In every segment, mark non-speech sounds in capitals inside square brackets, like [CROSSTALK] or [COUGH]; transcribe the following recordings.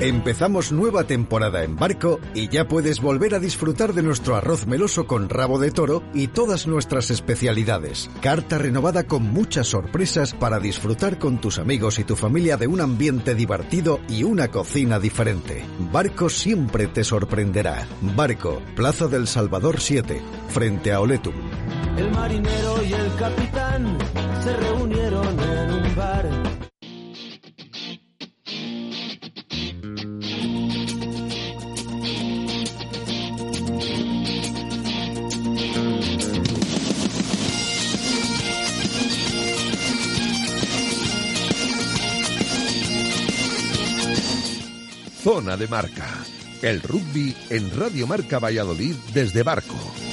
Empezamos nueva temporada en barco y ya puedes volver a disfrutar de nuestro arroz meloso con rabo de toro y todas nuestras especialidades. Carta renovada con muchas sorpresas para disfrutar con tus amigos y tu familia de un ambiente divertido y una cocina diferente. Barco siempre te sorprenderá. Barco, Plaza del Salvador 7, frente a Oletum. El marinero y el capitán se reunieron en un bar. Zona de Marca. El rugby en Radio Marca Valladolid desde Barco.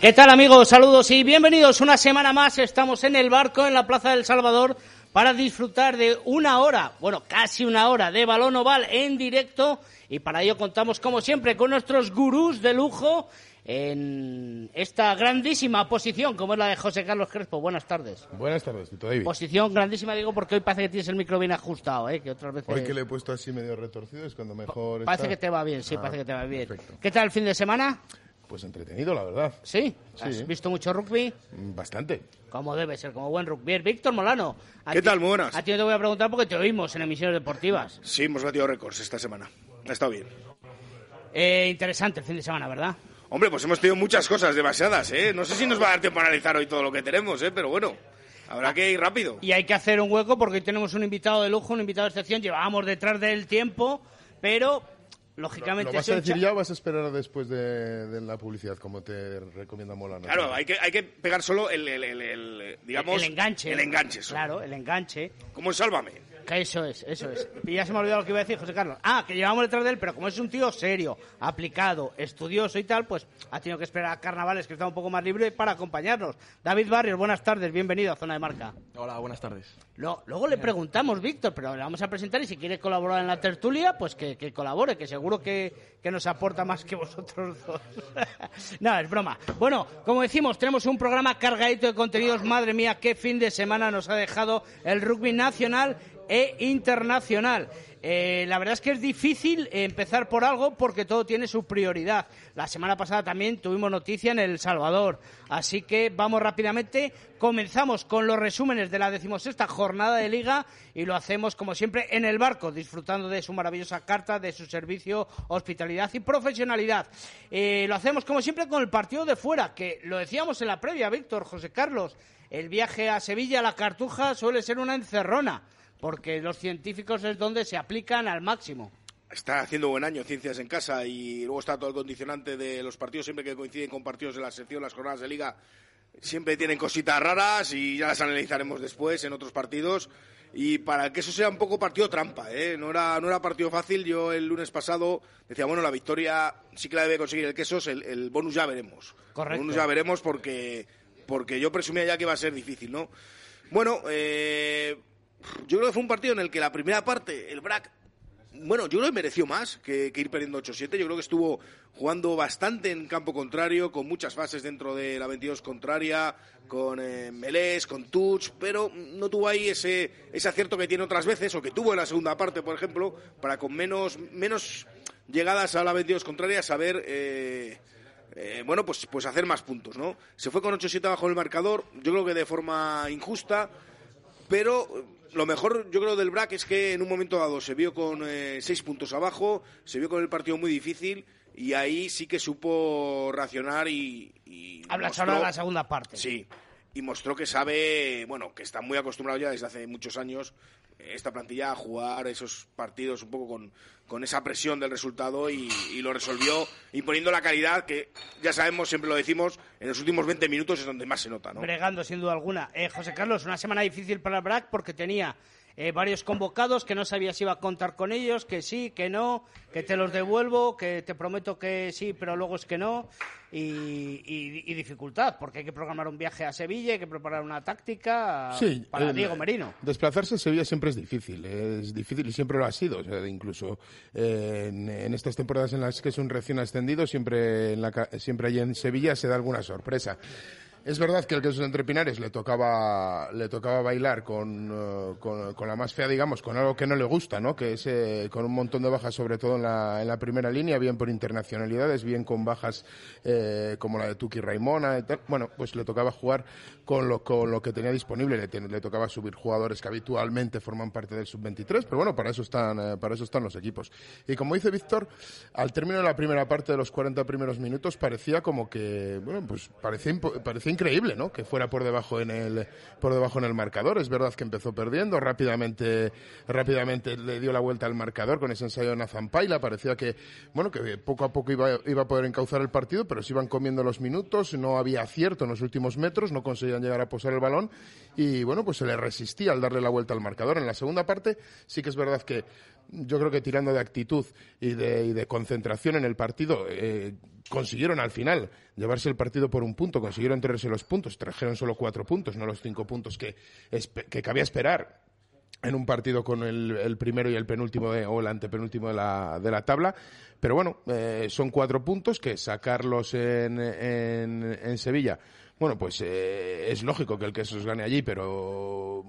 ¿Qué tal amigos? Saludos y bienvenidos una semana más. Estamos en el barco en la Plaza del Salvador para disfrutar de una hora, bueno, casi una hora de balón oval en directo y para ello contamos como siempre con nuestros gurús de lujo en esta grandísima posición como es la de José Carlos Crespo. Buenas tardes. Buenas tardes, Tito David. Posición grandísima digo porque hoy parece que tienes el micro bien ajustado, ¿eh? que otras veces... Hoy que le he puesto así medio retorcido es cuando mejor Parece está. que te va bien, sí, Ah, parece que te va bien. perfecto. ¿Qué tal el fin de semana? Pues entretenido, la verdad. ¿Sí? Sí. ¿Has visto mucho rugby? Mm, Bastante. Como debe ser, como buen rugby. Víctor Molano. a ¿Qué ti- tal? Muy buenas. A ti no te voy a preguntar porque te oímos en emisiones deportivas. Sí, hemos batido récords esta semana. Ha estado bien. Eh, interesante el fin de semana, ¿verdad? Hombre, pues hemos tenido muchas cosas, demasiadas, ¿eh? No sé si nos va a dar tiempo a analizar hoy todo lo que tenemos, ¿eh? Pero bueno, habrá que ir rápido. Y hay que hacer un hueco porque hoy tenemos un invitado de lujo, un invitado de excepción. Llevábamos detrás del tiempo, pero lógicamente... ¿Lo vas a decir cha- ya o vas a esperar después de, de la publicidad, como te recomienda Molano? Claro, hay que, hay que pegar solo el, el- el- el, digamos... el enganche. El enganche, solo. Claro, el enganche. Como en Sálvame. Que eso es, eso es. Y ya se me ha olvidado lo que iba a decir José Carlos. Ah, que llevamos detrás de él, pero como es un tío serio, aplicado, estudioso y tal, pues ha tenido que esperar a Carnavales, que está un poco más libre, para acompañarnos. David Barrios, buenas tardes, bienvenido a Zona de Marca. Hola, buenas tardes. Lo- luego le preguntamos, Víctor, pero le vamos a presentar y si quiere colaborar en la tertulia, pues que, que colabore, que seguro que, que nos aporta más que vosotros dos. [LAUGHS] no, es broma. Bueno, como decimos, tenemos un programa cargadito de contenidos. Madre mía, qué fin de semana nos ha dejado el rugby nacional e internacional. Eh, la verdad es que es difícil empezar por algo porque todo tiene su prioridad. La semana pasada también tuvimos noticia en El Salvador. Así que vamos rápidamente. Comenzamos con los resúmenes de la decimosexta jornada de liga y lo hacemos como siempre en el barco, disfrutando de su maravillosa carta, de su servicio, hospitalidad y profesionalidad. Eh, lo hacemos como siempre con el partido de fuera, que lo decíamos en la previa, Víctor, José Carlos. El viaje a Sevilla, a la Cartuja, suele ser una encerrona porque los científicos es donde se aplican al máximo. Está haciendo buen año Ciencias en Casa y luego está todo el condicionante de los partidos, siempre que coinciden con partidos de la sección, las jornadas de liga, siempre tienen cositas raras y ya las analizaremos después en otros partidos. Y para que eso sea un poco partido trampa, ¿eh? no, era, no era partido fácil. Yo el lunes pasado decía, bueno, la victoria sí que la debe conseguir el Quesos, el, el bonus ya veremos. Correcto. El bonus ya veremos porque, porque yo presumía ya que iba a ser difícil, ¿no? Bueno, eh, yo creo que fue un partido en el que la primera parte, el BRAC, bueno, yo creo que mereció más que, ir perdiendo 8-7. Yo creo que estuvo jugando bastante en campo contrario, con muchas fases dentro de la 22 contraria, con eh, Melés, con Tuch, pero no tuvo ahí ese, ese acierto que tiene otras veces, o que tuvo en la segunda parte, por ejemplo, para con menos, menos llegadas a la 22 contraria saber... Eh, eh, bueno, pues, pues hacer más puntos, ¿no? Se fue con 8-7 abajo el marcador, yo creo que de forma injusta, pero lo mejor yo creo del BRAC es que en un momento dado se vio con eh, seis puntos abajo, se vio con el partido muy difícil y ahí sí que supo reaccionar y... y Hablas mostró- ahora de la segunda parte. Sí, y mostró que sabe, bueno, que está muy acostumbrado ya desde hace muchos años esta plantilla a jugar esos partidos un poco con, con esa presión del resultado y, y lo resolvió imponiendo la calidad que ya sabemos, siempre lo decimos, en los últimos 20 minutos es donde más se nota, ¿no? Bregando, sin duda alguna. Eh, José Carlos, una semana difícil para el BRAC porque tenía eh, varios convocados que no sabías si iba a contar con ellos, que sí, que no, que te los devuelvo, que te prometo que sí, pero luego es que no. Y, y- y dificultad, porque hay que programar un viaje a Sevilla, hay que preparar una táctica Sí, para Diego Merino. Desplazarse a Sevilla siempre es difícil, es difícil y siempre lo ha sido. O sea, incluso eh, en, en estas temporadas en las que es un recién ascendido, siempre, en la, siempre allí en Sevilla se da alguna sorpresa. Es verdad que el queso entre Pinares le tocaba, le tocaba bailar con, eh, con, con la más fea, digamos, con algo que no le gusta, ¿no? Que es eh, con un montón de bajas, sobre todo en la, en la primera línea, bien por internacionalidades, bien con bajas eh, como la de Tuki Raimona y. Bueno, pues le tocaba jugar con lo, con lo que tenía disponible, le, tocaba subir jugadores que habitualmente forman parte del sub-23, pero bueno, para eso, están, para eso están los equipos. Y como dice Víctor, al término de la primera parte de los 40 primeros minutos parecía como que, bueno, pues parecía, parecía increíble, ¿no? Que fuera por debajo en el, por debajo en el marcador. Es verdad que empezó perdiendo, rápidamente, rápidamente le dio la vuelta al marcador con ese ensayo de Nathan Paila. Parecía que, bueno, que poco a poco iba, iba a poder encauzar el partido, pero se iban comiendo los minutos, no había acierto en los últimos metros, no conseguían llegar a posar el balón y, bueno, pues se le resistía al darle la vuelta al marcador. En la segunda parte sí que es verdad que yo creo que tirando de actitud y de, y de concentración en el partido, eh, consiguieron al final llevarse el partido por un punto, consiguieron traerse los puntos, trajeron solo cuatro puntos, no los cinco puntos que, que cabía esperar en un partido con el, el primero y el penúltimo o el antepenúltimo de la, de la tabla. Pero bueno, eh, son cuatro puntos que sacarlos en, en, en Sevilla. Bueno, pues eh, es lógico que el que se gane allí, pero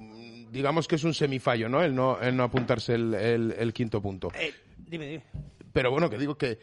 digamos que es un semifallo, ¿no? El no, el no apuntarse el, el- el quinto punto. Eh, dime, dime. Pero bueno, que digo que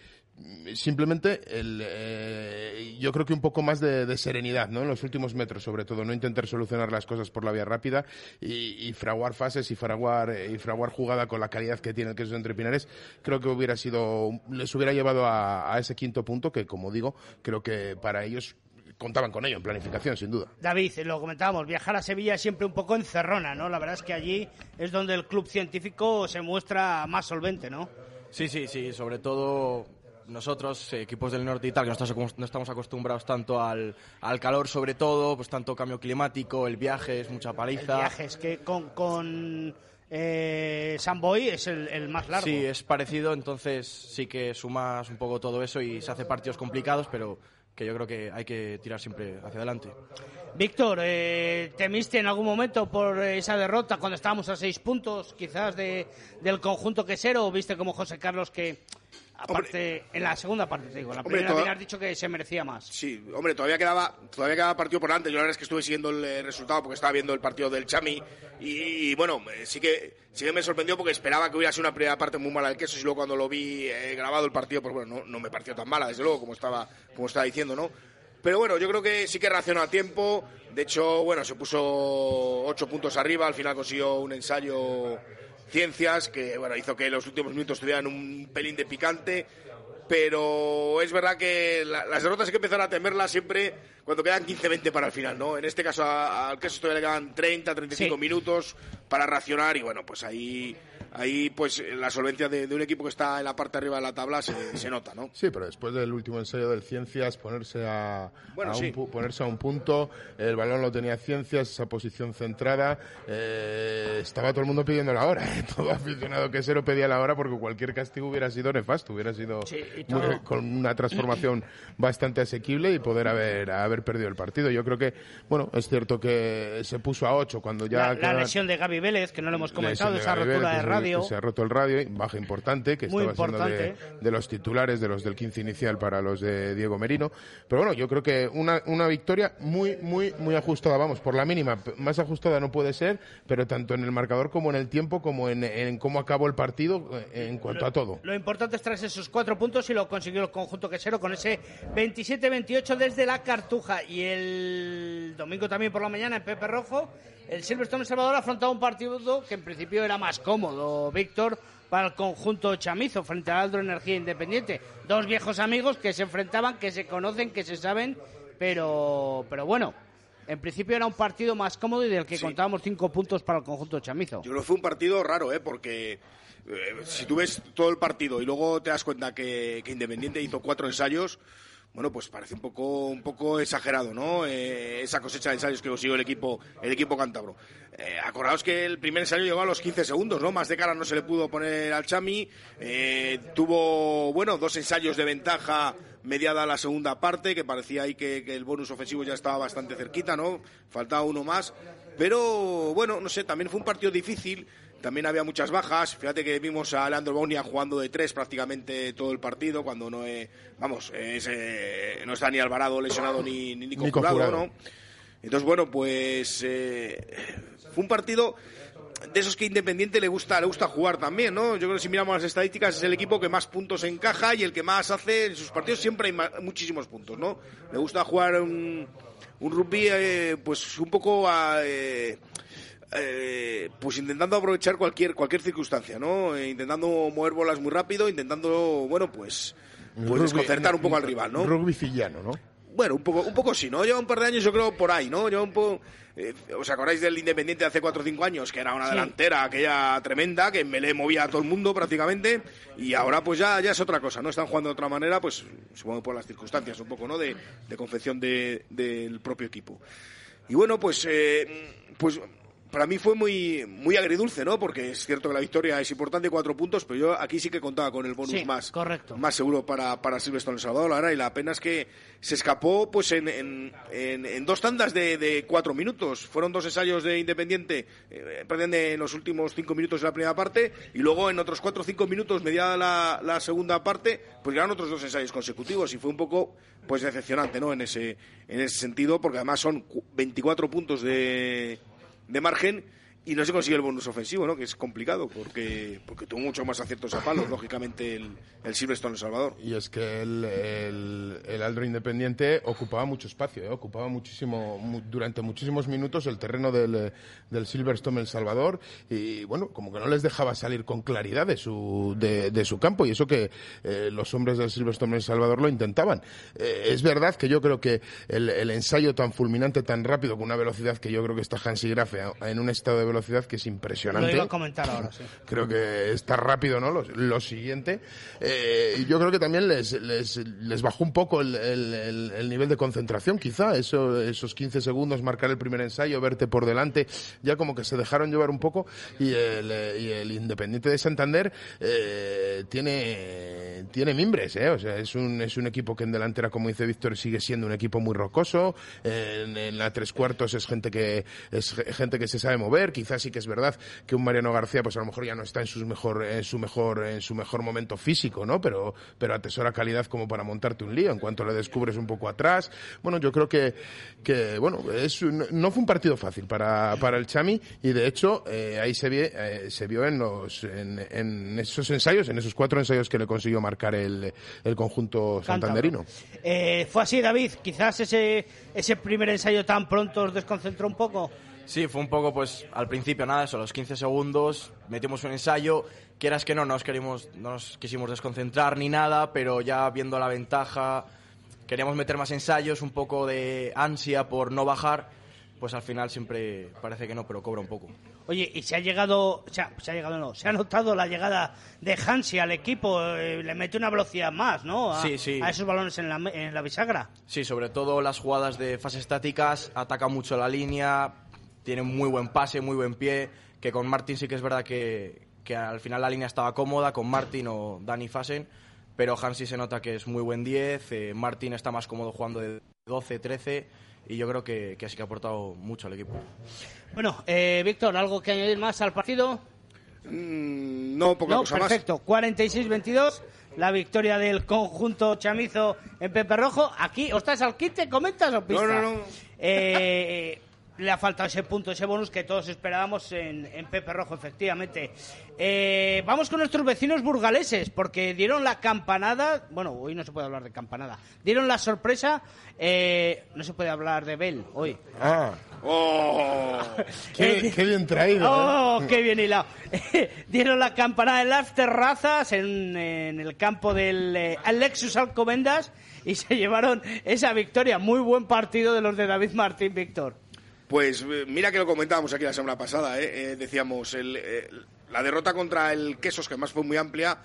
simplemente el, eh, yo creo que un poco más de, de serenidad, ¿no? En los últimos metros, sobre todo, no intentar solucionar las cosas por la vía rápida y, y fraguar fases y fraguar, eh, y fraguar jugada con la calidad que tiene el queso entre Pinares, creo que hubiera sido, les hubiera llevado a, a ese quinto punto que, como digo, creo que para ellos contaban con ello en planificación, sin duda. David, lo comentábamos, viajar a Sevilla es siempre un poco encerrona, ¿no? La verdad es que allí es donde el club científico se muestra más solvente, ¿no? Sí, sí, sí, sobre todo nosotros, eh, equipos del norte y tal, que no estamos, acostumbrados tanto al, al calor sobre todo, pues tanto cambio climático, el viaje es mucha El paliza. viaje es que con, con eh, San Boy es el, el más largo. Sí, es parecido, entonces sí que sumas un poco todo eso y se hace partidos complicados, pero que yo creo que hay que tirar siempre hacia adelante. Víctor, eh, ¿temiste en algún momento por esa derrota cuando estábamos a seis puntos quizás de, del conjunto quesero o viste como José Carlos que, aparte, en la segunda parte te digo, la Hombre, primera toda- has dicho que se merecía más? Sí, hombre, todavía quedaba, todavía quedaba partido por delante. Yo la verdad es que estuve siguiendo el eh, resultado porque estaba viendo el partido del Chami y, y, bueno, eh, sí que sí que me sorprendió porque esperaba que hubiera sido una primera parte muy mala del queso y luego cuando lo vi eh, grabado el partido, pues bueno, no, no me pareció tan mala, desde luego, como estaba, como estaba diciendo, ¿no? Pero bueno, yo creo que sí que reaccionó a tiempo. De hecho, bueno, se puso ocho puntos arriba. Al final consiguió un ensayo ciencias que bueno hizo que los últimos minutos tuvieran un pelín de picante. Pero es verdad que la- las derrotas hay que empezar a temerlas siempre cuando quedan 15-20 para el final, ¿no? En este caso al queso todavía le quedan 30-35 Sí. minutos para reaccionar y bueno, pues ahí, ahí pues la solvencia de, de un equipo que está en la parte arriba de la tabla se, se nota, ¿no? Sí, pero después del último ensayo del Ciencias, ponerse a, Bueno, a un, sí. ponerse a un punto, el balón lo tenía Ciencias, esa posición centrada, eh, estaba todo el mundo pidiendo la hora, ¿eh? [LAUGHS] todo aficionado que se lo pedía la hora porque cualquier castigo hubiera sido nefasto, hubiera sido Sí, muy- con una transformación [CLEARS THROAT] bastante asequible y poder haber, haber perdido el partido. Yo creo que, bueno, es cierto que se puso a 8 cuando ya... la, lesión de Gaby Vélez, que no lo hemos comentado, esa rotura Vélez, de se- radio. Se ha roto el radio, baja importante, que Muy estaba siendo de, los titulares, de los del 15 inicial para los de Diego Merino. Pero bueno, yo creo que una, una victoria muy, muy, muy ajustada, vamos, por la mínima. Más ajustada no puede ser, pero tanto en el marcador como en el tiempo, como en, en cómo acabó el partido, eh, en cuanto a todo. Lo importante es traerse esos cuatro puntos y lo consiguió el conjunto quesero con ese 27-28 desde la Cartuja. Y el domingo también por la mañana en Pepe Rojo, el Silverstone Salvador afrontaba un partido que en principio era más cómodo, Víctor, para el conjunto chamizo frente al Aldro Energía Independiente. Dos viejos amigos que se enfrentaban, que se conocen, que se saben, pero, pero bueno. En principio era un partido más cómodo y del que Sí. contábamos cinco puntos para el conjunto chamizo. Yo creo que fue un partido raro, ¿eh? Porque eh, si tú ves todo el partido y luego te das cuenta que, que Independiente hizo cuatro ensayos, bueno, pues parece un poco, un poco exagerado, ¿no? Eh, esa cosecha de ensayos que consiguió el equipo, el equipo cántabro. Eh, acordaos que el primer ensayo llegó a los 15 segundos, ¿no? Más de cara no se le pudo poner al Chami. Eh, tuvo, bueno, dos ensayos de ventaja mediada la segunda parte, que parecía ahí que, que, el bonus ofensivo ya estaba bastante cerquita, ¿no? Faltaba uno más. Pero, bueno, no sé, también fue un partido difícil. También había muchas bajas. Fíjate que vimos a Leandro Bonia jugando de tres prácticamente todo el partido, cuando no es, vamos, es, eh, no está ni Alvarado lesionado ni, ni, Nico, Jurado, ¿no? Entonces, bueno, pues eh, fue un partido de esos que Independiente le gusta, le gusta jugar también, ¿no? Yo creo que si miramos las estadísticas es el equipo que más puntos encaja y el que más hace en sus partidos siempre hay muchísimos puntos, ¿no? Le gusta jugar un, un rugby, eh, pues un poco a, eh, eh, pues intentando aprovechar cualquier cualquier circunstancia, ¿no? Eh, intentando mover bolas muy rápido, intentando, bueno, pues, pues Rugby- desconcertar un poco al rival, ¿no? Rugby ¿no? Bueno, un poco, un poco sí, ¿no? Lleva un par de años, yo creo, por ahí, ¿no? Lleva un poco... eh, ¿Os acordáis del Independiente de hace 4 o 5 años? Que era una Sí. delantera aquella tremenda, que en Melé movía a todo el mundo prácticamente, y ahora pues ya, ya es otra cosa, ¿no? Están jugando de otra manera, pues supongo por las circunstancias un poco, ¿no? De, de confección de- del propio equipo. Y bueno, pues, eh, pues para mí fue muy, muy agridulce, ¿no? Porque es cierto que la victoria es importante, cuatro puntos, pero yo aquí sí que contaba con el bonus Sí, más, correcto. más seguro para, para Silverstone El Salvador, la verdad, y la pena es que se escapó pues en, en, en- en dos tandas de, de cuatro minutos. Fueron dos ensayos de Independiente, eh, en los últimos cinco minutos de la primera parte, y luego en otros cuatro o cinco minutos, mediada la, la segunda parte, pues llegaron otros dos ensayos consecutivos, y fue un poco pues decepcionante, ¿no? En ese, en ese sentido, porque además son cu- 24 puntos de, de margen y no se consigue el bonus ofensivo, ¿no? Que es complicado porque, porque tuvo mucho más aciertos a palos, lógicamente, el, el Silverstone El Salvador. Y es que el, el, Aldro Independiente ocupaba mucho espacio, ¿eh? ocupaba muchísimo, mu- durante muchísimos minutos el terreno del, del Silverstone El Salvador y bueno, como que no les dejaba salir con claridad de su, de, su campo y eso que eh, los hombres del Silverstone El Salvador lo intentaban. Eh, es verdad que yo creo que el, el ensayo tan fulminante, tan rápido, con una velocidad que yo creo que está Hansi Grafe en un estado de velocidad que es Lo impresionante iba a comentar ahora, sí. [LAUGHS] creo que está rápido, ¿no? Lo, lo siguiente. Eh, yo creo que también les, les, les bajó un poco el, el- el- el nivel de concentración, quizá. Eso, esos 15 segundos, marcar el primer ensayo, verte por delante, ya como que se dejaron llevar un poco. Y el, eh, y el Independiente de Santander eh, tiene, tiene mimbres, ¿eh? O sea, es un, es un equipo que en delantera, como dice Víctor, sigue siendo un equipo muy rocoso. En, en la tres cuartos es gente que, es gente que se sabe mover. Quizás sí que es verdad que un Mariano García, pues a lo mejor ya no está en sus mejor, en su mejor, en su mejor momento físico, ¿no? Pero, pero atesora calidad como para montarte un lío en cuanto le descubres un poco atrás. Bueno, yo creo que, que bueno, es no fue un partido fácil para, para el Chami y de hecho eh, ahí se, vie- eh, se vio en los, en, en esos ensayos, en esos cuatro ensayos que le consiguió marcar el, el conjunto santanderino. Eh, fue así, David. Quizás ese, ese primer ensayo tan pronto os desconcentró un poco. Sí, fue un poco, pues, al principio nada, eso, los 15 segundos, metimos un ensayo, quieras que no, no nos, querimos, no nos quisimos desconcentrar ni nada, pero ya viendo la ventaja, queríamos meter más ensayos, un poco de ansia por no bajar, pues al final siempre parece que no, pero cobra un poco. Oye, y se ha llegado, se ha, se ha llegado, no, se ha notado la llegada de Hansi al equipo, eh, le mete una velocidad más, ¿no? A, Sí, sí. a esos balones en la, en la bisagra. Sí, sobre todo las jugadas de fases estáticas, ataca mucho la línea, tiene muy buen pase, muy buen pie, que con Martin sí que es verdad que, que al final la línea estaba cómoda, con Martin o Dani Fasen, pero Hansi se nota que es muy buen 10, eh, Martin está más cómodo jugando de 12, 13, y yo creo que, que sí que ha aportado mucho al equipo. Bueno, eh, Víctor, ¿algo que añadir más al partido? Mm, no, poca no, cosa más. perfecto. 46-22, la victoria del conjunto chamizo en Pepe Rojo. Aquí, ¿o estás al quite? ¿Comentas o pista? No, no, no. Eh, le ha faltado ese punto, ese bonus que todos esperábamos en, en Pepe Rojo, efectivamente. Eh, vamos con nuestros vecinos burgaleses, porque dieron la campanada. Bueno, hoy no se puede hablar de campanada. Dieron la sorpresa. eh, no se puede hablar de Bell hoy. Ah, ¡Oh! qué, qué bien traído. ¿eh? ¡Oh, qué bien hilado! [LAUGHS] Dieron la campanada en las terrazas en, en el campo del eh, Alexus Alcobendas y se [LAUGHS] llevaron esa victoria. Muy buen partido de los de David Martín, Víctor. Pues eh, mira que lo comentábamos aquí la semana pasada, ¿eh? Eh, decíamos, el, eh, la derrota contra el Quesos, que además fue muy amplia,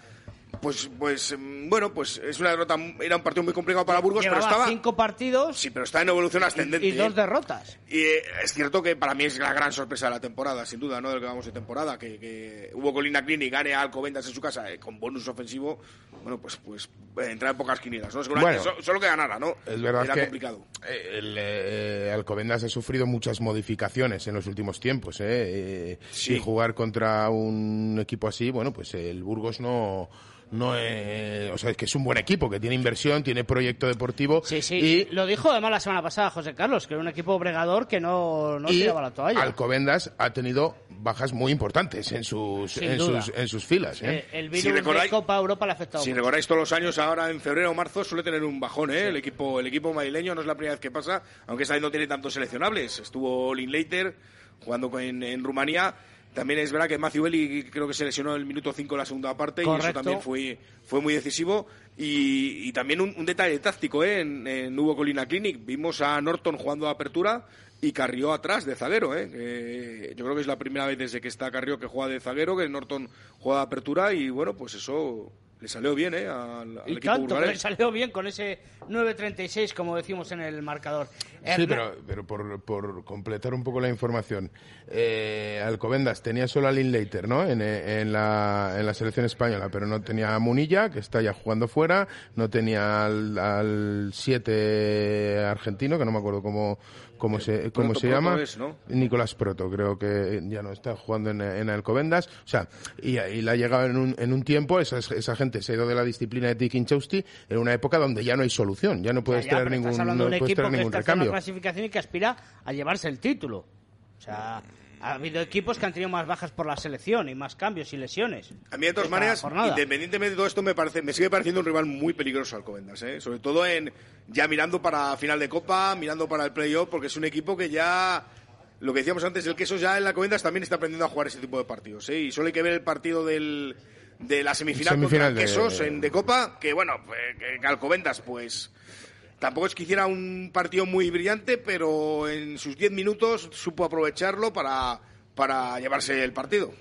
Pues, pues mm, bueno, pues es una derrota, era un partido muy complicado para Burgos, Llevaba pero estaba... cinco partidos Sí, pero está en evolución ascendente. y dos ¿eh? derrotas. Y eh, es cierto que para mí es la gran sorpresa de la temporada, sin duda, ¿no? De lo que vamos de temporada, que, que hubo Colina Clinic, gane a Alcobendas en su casa eh, con bonus ofensivo, bueno, pues pues eh, entrar en pocas quinielas, ¿no? Seguramente Bueno. so- solo que ganara, ¿no? Es verdad Era que complicado. eh, el eh, Alcobendas ha sufrido muchas modificaciones en los últimos tiempos. ¿eh? Eh, Sí. Y jugar contra un equipo así, bueno, pues el Burgos no... No es, o sea, es que es un buen equipo, que tiene inversión, tiene proyecto deportivo. Sí, sí. Y Lo dijo además la semana pasada José Carlos, que era un equipo bregador que no, no y tiraba la toalla. Alcobendas ha tenido bajas muy importantes en sus, en sus, en sus filas. ¿eh? Eh, el virus Si recordáis- de Copa Europa le ha afectado Si mucho. recordáis todos los años, ahora en febrero o marzo suele tener un bajón, ¿eh? El equipo, el equipo madrileño no es la primera vez que pasa, aunque esta vez no tiene tantos seleccionables. Estuvo Linklater jugando con- en, en Rumanía. También es verdad que Matthew Belli creo que se lesionó en el minuto 5 de la segunda parte y eso también fue, fue muy decisivo. Y, y también un, un detalle táctico, ¿eh? En, en Hugo Colina Clinic vimos a Norton jugando a apertura y Carrió atrás de zaguero, ¿eh? Yo creo que es la primera vez desde que está Carrió que juega de zaguero, que Norton juega de apertura y bueno, pues eso le salió bien, ¿eh? Al, al Y equipo tanto, que le salió bien con ese 9.36, como decimos en el marcador. Sí, pero, pero por, por completar un poco la información, eh, Alcobendas tenía solo a Linklater, ¿no? En, eh, en, la, en la selección española, pero no tenía a Munilla, que está ya jugando fuera, no tenía al 7 argentino, que no me acuerdo cómo, cómo se, cómo Proto, se Proto llama. es, ¿no? Nicolás Proto, creo que ya no está jugando en, en Alcobendas. O sea, y, y le ha llegado en un, en un tiempo, esa, esa gente se ha ido de la disciplina de Tiki Chausti en una época donde ya no hay solución, ya no puedes Ya, ya, traer ningún, estás hablando no de un puedes equipo traer que ningún recambio. clasificación y que aspira a llevarse el título. O sea, ha habido equipos que han tenido más bajas por la selección y más cambios y lesiones. A mí, de todas maneras, jornada. independientemente de todo esto, me parece, me sigue pareciendo un rival muy peligroso Alcobendas, ¿eh? Sobre todo en ya mirando para final de Copa, mirando para el playoff, porque es un equipo que ya, lo que decíamos antes, el queso ya en la Alcobendas también está aprendiendo a jugar ese tipo de partidos, ¿eh? Y solo hay que ver el partido del, de la semifinal, Semifinal contra el de- Quesos en, de Copa, que bueno, pues, que, que Alcobendas, pues... Tampoco es que hiciera un partido muy brillante, pero en sus 10 minutos supo aprovecharlo para, para llevarse el partido.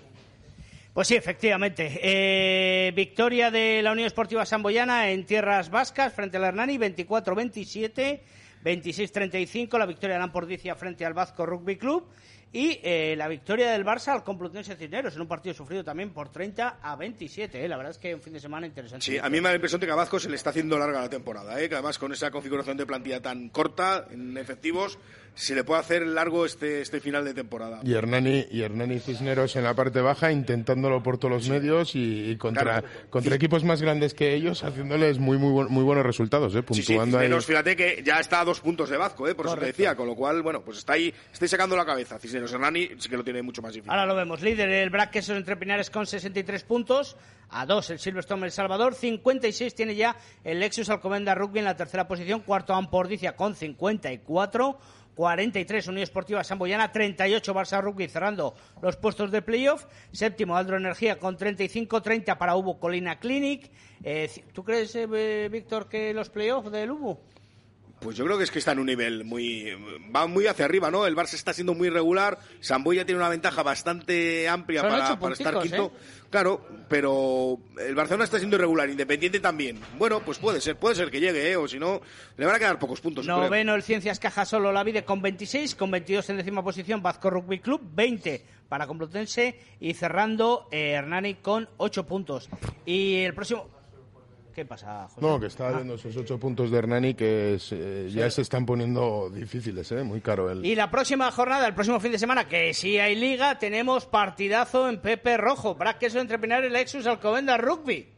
Pues sí, efectivamente. Eh, victoria de la Unión Esportiva Samboyana en tierras vascas frente al Hernani, 24-27, 26-35. La victoria de Lampordicia frente al Vasco Rugby Club. Y eh, la victoria del Barça al Complutense Cisneros en un partido sufrido también por 30 a 27. eh. La verdad es que un fin de semana interesante. Sí, a mí me da la impresión de que a Vazco se le está haciendo larga la temporada, ¿eh? que además con esa configuración de plantilla tan corta en efectivos se le puede hacer largo este, este final de temporada. Y Hernani, y Hernani Cisneros en la parte baja intentándolo por todos los medios y, y contra, Claro. contra equipos más grandes que ellos haciéndoles muy muy, buen- muy buenos resultados, ¿eh? Sí, sí, puntuando ahí. Cisneros, fíjate que ya está a dos puntos de Vazco, ¿eh? por eso te decía, con lo cual, bueno, pues está ahí, estoy sacando la cabeza. Cisneros Hernani sí que lo tiene mucho más difícil. Ahora lo vemos. Líder el Black Quesos entre Pinares con 63 puntos. A dos el Silverstone El Salvador. 56 tiene ya el Lexus Alcomenda Rugby en la tercera posición. Cuarto Ampordicia con 54. 43 Unión Esportiva Samboyana. 38 Barça Rugby cerrando los puestos de playoff. Séptimo Aldro Energía con 35. 30 para Ubu Colina Clinic. Eh, ¿Tú crees, eh, Víctor, que los playoffs del Ubu? Pues yo creo que es que está en un nivel muy. va muy hacia arriba, ¿no? El Barça está siendo muy regular. Samboya tiene una ventaja bastante amplia para, estar quinto. ¿eh? Claro, pero el Barcelona está siendo irregular, Independiente también. Bueno, pues puede ser, puede ser que llegue, ¿eh? O si no, le van a quedar pocos puntos. Noveno el Ciencias Caja Solo La Vide con 26, con 22 en décima posición Vasco Rugby Club, 20 para Complutense y cerrando eh, Hernani con 8 puntos. Y el próximo... ¿Qué pasa, José? No, que estaba viendo esos ocho puntos de Hernani que es, eh, ya se están poniendo difíciles, ¿eh? Muy caro el... Y la próxima jornada, el próximo fin de semana, que sí hay liga, tenemos partidazo en Pepe Rojo. Braqueso entre Pinares, Lexus, Alcobenda, Rugby.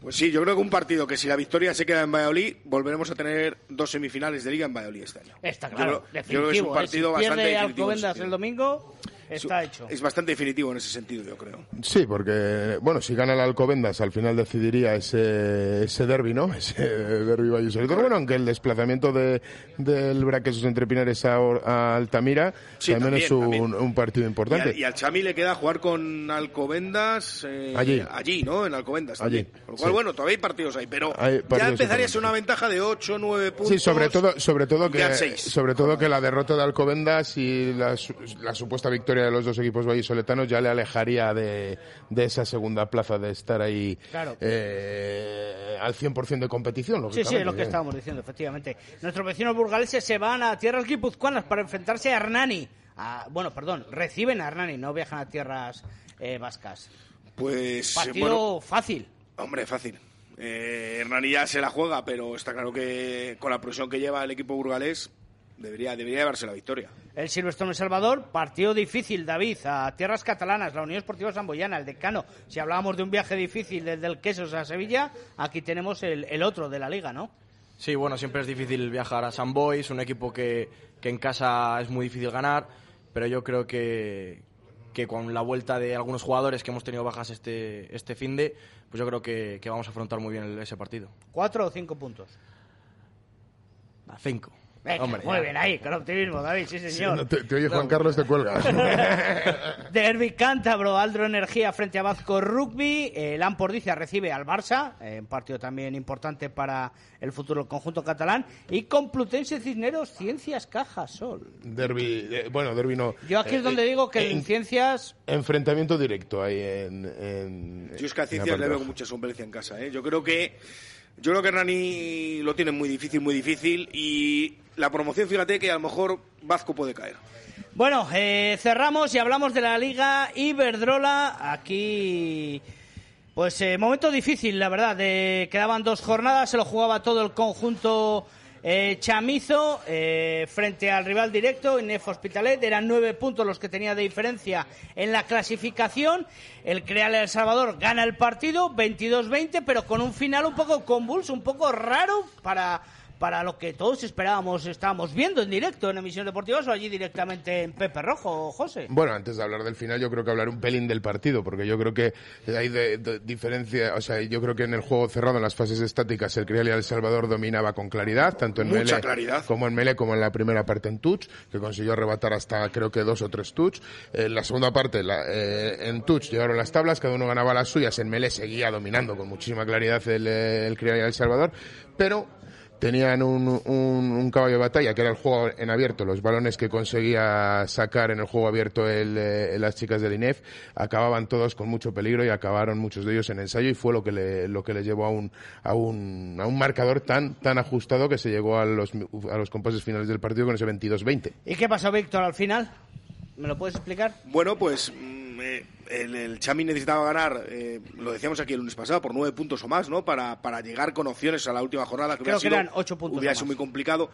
Pues sí, yo creo que un partido que si la victoria se queda en Valladolid, volveremos a tener dos semifinales de liga en Valladolid este año. Está Yo claro, creo- yo creo que es un ¿eh? partido si bastante definitivo. Alcobendas el domingo, está hecho. Es bastante definitivo en ese sentido, yo creo. Sí, porque, bueno, si gana el Alcobendas, al final decidiría ese, ese derbi, ¿no? [LAUGHS] Ese derbi vallisoletano. Bueno, aunque el desplazamiento de, del Braquesos entre Pinares a, Altamira Sí, también, también, es un, también. un partido Y importante. al, y al Chami le queda jugar con Alcobendas eh, Allí. allí, ¿no? En Alcobendas Allí, también. Con lo cual, sí. bueno, todavía hay partidos ahí, pero Hay ya empezaría a ser una ventaja de 8, 9 puntos. Sí, sobre todo, sobre todo que, sobre todo que la derrota de Alcobendas y la, su- la supuesta victoria victoria de los dos equipos vallisoletanos ya le alejaría de, de esa segunda plaza, de estar ahí Claro. eh, al 100% de competición. Sí, sí, es lo que estábamos diciendo, efectivamente. Nuestros vecinos burgaleses se van a tierras guipuzcoanas para enfrentarse a Hernani. A- bueno, perdón, reciben a Hernani, no viajan a tierras eh, vascas. Pues, Partido bueno, fácil. hombre, fácil. Eh, Hernani ya se la juega, pero está claro que con la presión que lleva el equipo burgalés debería, debería llevarse la victoria. El Silverstone El Salvador, partido difícil, David, a tierras catalanas, la Unión Esportiva Samboyana, el decano. Si hablábamos de un viaje difícil desde el Quesos a Sevilla, aquí tenemos el, el otro de la liga, ¿no? Sí, bueno, siempre es difícil viajar a San Boys, un equipo que, que en casa es muy difícil ganar, pero yo creo que, que con la vuelta de algunos jugadores que hemos tenido bajas este, este fin de, pues yo creo que, que vamos a afrontar muy bien el- ese partido. ¿Cuatro o cinco puntos? A cinco. Venga, Hombre, muy ya. bien, ahí, con optimismo, David, sí, señor. No, te, te oye Juan Carlos, te cuelgas. [LAUGHS] Derby cántabro, Aldro Energía frente a Vasco Rugby. Eh, El Ampordicia recibe al Barça, eh, un partido también importante para el futuro conjunto catalán. Y Complutense Cisneros, Ciencias Caja Sol. derby, eh, bueno, derby no. Yo aquí es Eh, donde eh, digo que en en- Ciencias. Enfrentamiento directo ahí en. en Yo es que a Ciencias le veo mucha solvencia en casa. ¿eh? Yo creo que yo creo que Hernani lo tiene muy difícil, muy difícil. Y la promoción, fíjate que a lo mejor Vasco puede caer. Bueno, eh, cerramos y hablamos de la Liga Iberdrola. Aquí. Pues eh, momento difícil, la verdad. quedaban dos jornadas, se lo jugaba todo el conjunto eh, chamizo frente al rival directo, Inef Hospitalet. Eran nueve puntos los que tenía de diferencia en la clasificación. El Creal El Salvador gana el partido, 22-20, pero con un final un poco convulso, un poco raro para para lo que todos esperábamos, estábamos viendo en directo en emisión deportivas o allí directamente en Pepe Rojo, José. Bueno, antes de hablar del final, yo creo que hablar un pelín del partido, porque yo creo que hay de, de- diferencia, o sea, yo creo que en el juego cerrado, en las fases estáticas, el Crial y El Salvador dominaba con claridad, tanto en Mucha melee claridad. como en melee, como en la primera parte en touch, que consiguió arrebatar hasta creo que dos o tres touch. En la segunda parte, la- eh, en touch llegaron las tablas, cada uno ganaba las suyas, en melee seguía dominando con muchísima claridad el, eh, el Crial y El Salvador, pero tenían un, un- un caballo de batalla que era el juego en abierto, los balones que conseguía sacar en el juego abierto el, eh, las chicas del INEF acababan todos con mucho peligro y acabaron muchos de ellos en ensayo y fue lo que le, lo que le llevó a un, a un, a un marcador tan, tan ajustado que se llegó a los, a los compases finales del partido con ese 22-20. ¿Y qué pasó, Víctor, al final? ¿Me lo puedes explicar? Bueno, pues eh, el, el Chami necesitaba ganar, eh, lo decíamos aquí el lunes pasado, por nueve puntos o más, ¿no? Para, para llegar con opciones a la última jornada. Que Creo que sido- eran ocho puntos Hubiera sido muy complicado.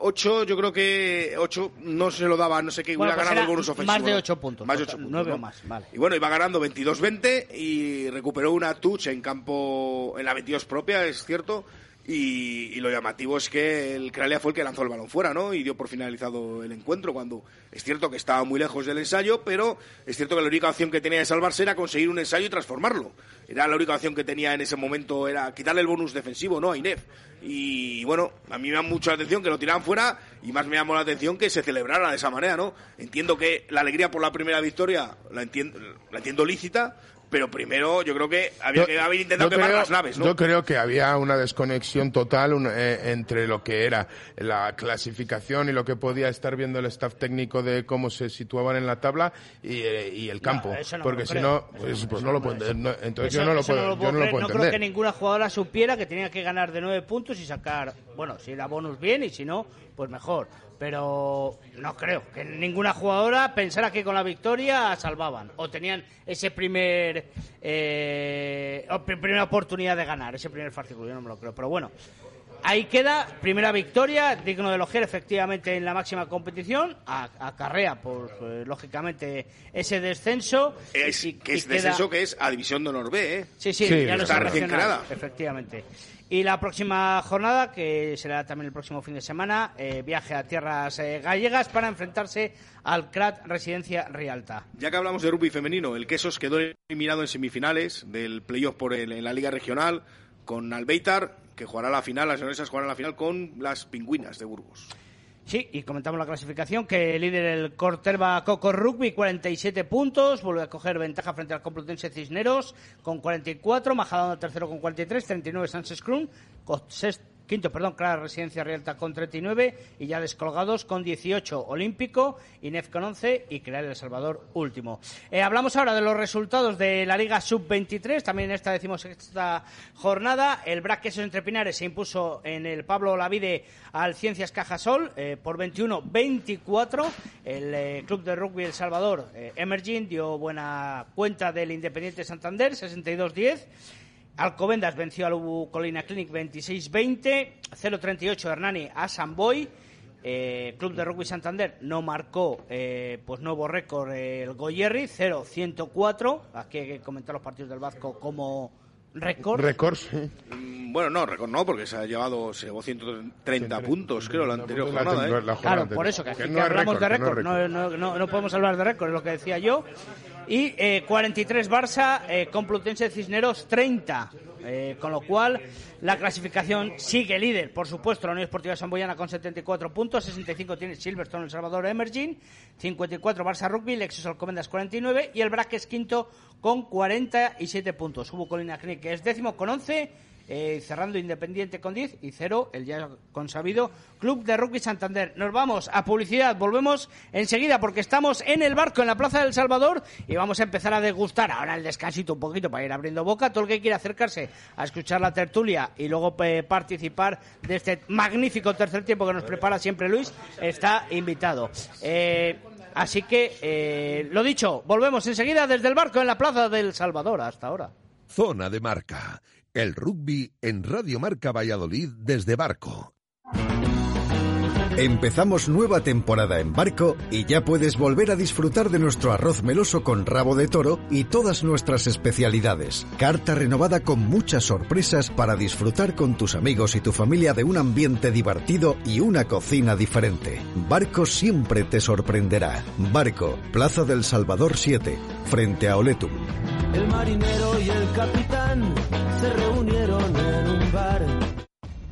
Ocho, yo creo que ocho no se lo daba, no sé qué, Bueno, hubiera pues ganado el bonus ofensivo. más de ocho puntos, Más de ocho puntos. nueve ¿no? o más, vale. Y bueno, iba ganando 22-20 y recuperó una touch en campo, en la 22 propia, es cierto. Y, lo llamativo es que el Cralia fue el que lanzó el balón fuera, ¿no? Y dio por finalizado el encuentro, cuando es cierto que estaba muy lejos del ensayo, pero es cierto que la única opción que tenía de salvarse era conseguir un ensayo y transformarlo. Era la única opción que tenía en ese momento, era quitarle el bonus defensivo, ¿no? A Inef. Y bueno, a mí me llama mucho la atención que lo tiraran fuera y más me llamó la atención que se celebrara de esa manera, ¿no? Entiendo que la alegría por la primera victoria la entiendo, la entiendo lícita, pero primero yo creo que había que haber intentado quemar creo- las naves, ¿no? Yo creo que había una desconexión total un- eh, entre lo que era la clasificación y lo que podía estar viendo el staff técnico de cómo se situaban en la tabla y, eh, y el campo. no Porque si no, pues, pues no lo puedo entender. No, entonces Eso- yo no lo puedo, yo no lo creer. puedo No creo entender. que ninguna jugadora supiera que tenía que ganar de nueve puntos y sacar, bueno, si era bonus bien y si no, pues mejor. Pero no creo que ninguna jugadora pensara que con la victoria salvaban o tenían ese primer eh, primera oportunidad de ganar, ese primer fascículo, yo no me lo creo. Pero bueno, ahí queda, primera victoria, digno de elogiar efectivamente en la máxima competición, a- acarrea, pues eh, lógicamente ese descenso. Es, y- que y es queda- descenso que es a División de Honor B, ¿eh? Sí, sí, Sí, ya lo está recién creada. efectivamente. Y la próxima jornada, que será también el próximo fin de semana, eh, viaje a tierras eh, gallegas para enfrentarse al CRAT Residencia Rialta. Ya que hablamos de rugby femenino, el Quesos quedó eliminado en semifinales del playoff por en la Liga Regional con Albeitar, que jugará la final, las leonesas jugarán la final con las pingüinas de Burgos. Sí, y comentamos la clasificación, que líder el Corterba Coco Rugby, 47 puntos, vuelve a coger ventaja frente al Complutense Cisneros con 44, Majadahonda tercero con 43, 39 Sánchez Crun, quinto, perdón, Clara Residencia Rialta con 39 y ya descolgados con 18 Olímpico, INEF con 11 y Crear El Salvador último. Eh, hablamos ahora de los resultados de la Liga Sub-23, también en esta decimos esta jornada. El BRAC Quesos Entre Pinares se impuso en el Pablo Lavide al Ciencias Cajasol eh, por 21-24. El eh, Club de Rugby El Salvador, eh, Emerging, dio buena cuenta del Independiente Santander, 62-10. Alcobendas venció al Ubu Colina Clinic 26-20. 0-38 Hernani a Samboy. Eh, Club de Rugby Santander no marcó eh, pues nuevo récord eh, el Goyerri 0-104 aquí hay que comentar los partidos del Vasco como récord Récords. Mm, Bueno, no, récord no, porque se ha llevado, se llevó 130 puntos, creo, la anterior La- jornada, ¿eh? la jornada Claro, anterior. por eso que aquí Que que no hablamos de récord, récord, no, no- no podemos hablar de récord, es lo que decía yo. Y eh, 43 Barça, eh, Complutense Cisneros 30. eh, con lo cual, la clasificación sigue líder, por supuesto, la Unión Esportiva Samboyana con 74 puntos, 65 tiene Silverstone El Salvador Emerging, 54 Barça Rugby, Lexus Alcomendas 49 y el Braque es quinto con 47 puntos. Hubo Colina que es décimo con 11 eh, cerrando Independiente con 10 y 0 el ya consabido Club de Rugby Santander. Nos vamos a publicidad, volvemos enseguida porque estamos en el barco en la Plaza del Salvador y vamos a empezar a degustar ahora el descansito un poquito para ir abriendo boca. Todo el que quiera acercarse a escuchar la tertulia y luego eh, participar de este magnífico tercer tiempo que nos prepara siempre Luis está invitado. Eh, así que, lo dicho, volvemos enseguida desde el barco en la Plaza del Salvador. Hasta ahora. Zona de Marca. El rugby en Radio Marca Valladolid desde Barco. Empezamos nueva temporada en barco y ya puedes volver a disfrutar de nuestro arroz meloso con rabo de toro y todas nuestras especialidades. Carta renovada con muchas sorpresas para disfrutar con tus amigos y tu familia de un ambiente divertido y una cocina diferente. Barco siempre te sorprenderá. Barco, Plaza del Salvador 7, frente a Oletum. El marinero y el capitán se reunieron en un bar.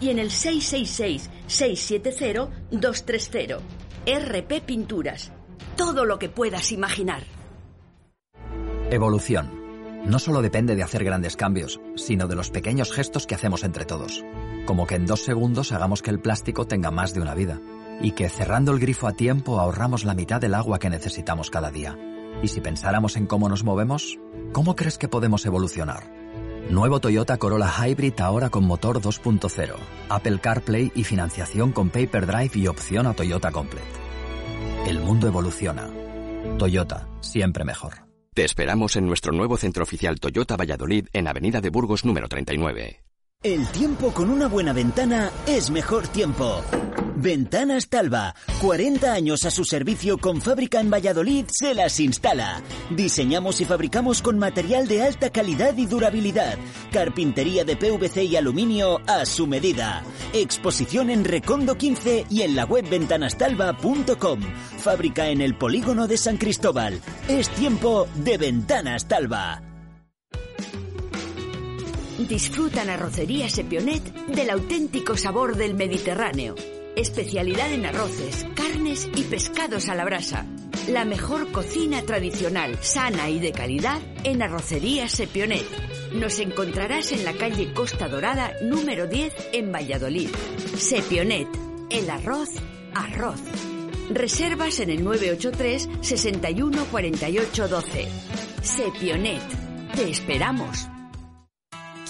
y en el 666-670-230. RP Pinturas. Todo lo que puedas imaginar. Evolución. No solo depende de hacer grandes cambios, sino de los pequeños gestos que hacemos entre todos. Como que en dos segundos hagamos que el plástico tenga más de una vida. Y que cerrando el grifo a tiempo ahorramos la mitad del agua que necesitamos cada día. Y si pensáramos en cómo nos movemos, ¿cómo crees que podemos evolucionar? Nuevo Toyota Corolla Hybrid ahora con motor 2.0, Apple CarPlay y financiación con Paper Drive y opción a Toyota Complete. El mundo evoluciona. Toyota, siempre mejor. Te esperamos en nuestro nuevo centro oficial Toyota Valladolid en Avenida de Burgos número 39. El tiempo con una buena ventana es mejor tiempo. Ventanas Talva, 40 años a su servicio con fábrica en Valladolid, se las instala. Diseñamos y fabricamos con material de alta calidad y durabilidad. Carpintería de PVC y aluminio a su medida. Exposición en Recondo 15 y en la web ventanastalva.com. Fábrica en el polígono de San Cristóbal. Es tiempo de Ventanas Talva. Disfruta en Arrocería Sepionet del auténtico sabor del Mediterráneo. Especialidad en arroces, carnes y pescados a la brasa. La mejor cocina tradicional, sana y de calidad en Arrocería Sepionet. Nos encontrarás en la calle Costa Dorada número 10 en Valladolid. Sepionet, el arroz, arroz. Reservas en el 983 61 48 12. Sepionet, te esperamos.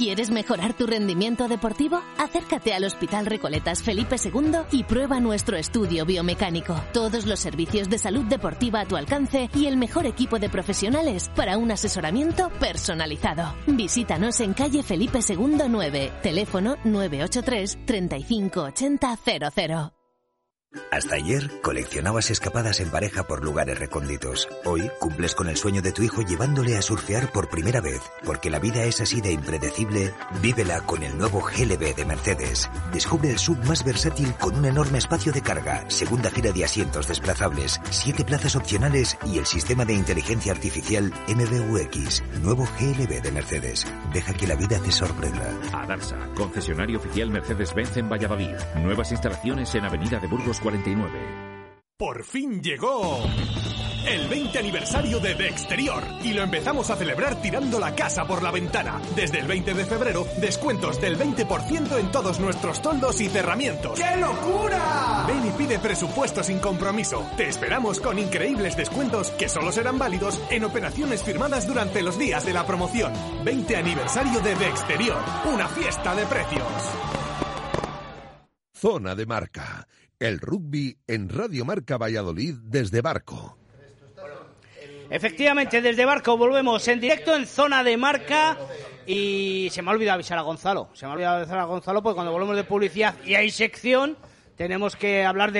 ¿Quieres mejorar tu rendimiento deportivo? Acércate al Hospital Recoletas Felipe II y prueba nuestro estudio biomecánico. Todos los servicios de salud deportiva a tu alcance y el mejor equipo de profesionales para un asesoramiento personalizado. Visítanos en calle Felipe II 9, teléfono 983 3580 00. Hasta ayer coleccionabas escapadas en pareja por lugares recónditos. Hoy cumples con el sueño de tu hijo llevándole a surfear por primera vez. Porque la vida es así de impredecible, vívela con el nuevo GLB de Mercedes. Descubre el sub más versátil con un enorme espacio de carga, segunda fila de asientos desplazables, siete plazas opcionales y el sistema de inteligencia artificial MBUX. Nuevo GLB de Mercedes. Deja que la vida te sorprenda. Adarsa, concesionario oficial Mercedes-Benz en Valladolid. Nuevas instalaciones en Avenida de Burgos 49. Por fin llegó el 20 aniversario de De Exterior y lo empezamos a celebrar tirando la casa por la ventana. Desde el 20 de febrero, descuentos del 20% en todos nuestros toldos y cerramientos. ¡Qué locura! Ven y pide presupuesto sin compromiso. Te esperamos con increíbles descuentos que solo serán válidos en operaciones firmadas durante los días de la promoción. 20 aniversario de De Exterior, una fiesta de precios. Zona de marca. El rugby en Radio Marca Valladolid desde Barco. Efectivamente, desde Barco volvemos en directo en zona de marca y se me ha olvidado avisar a Gonzalo. Se me ha olvidado avisar a Gonzalo porque cuando volvemos de publicidad y hay sección tenemos que hablar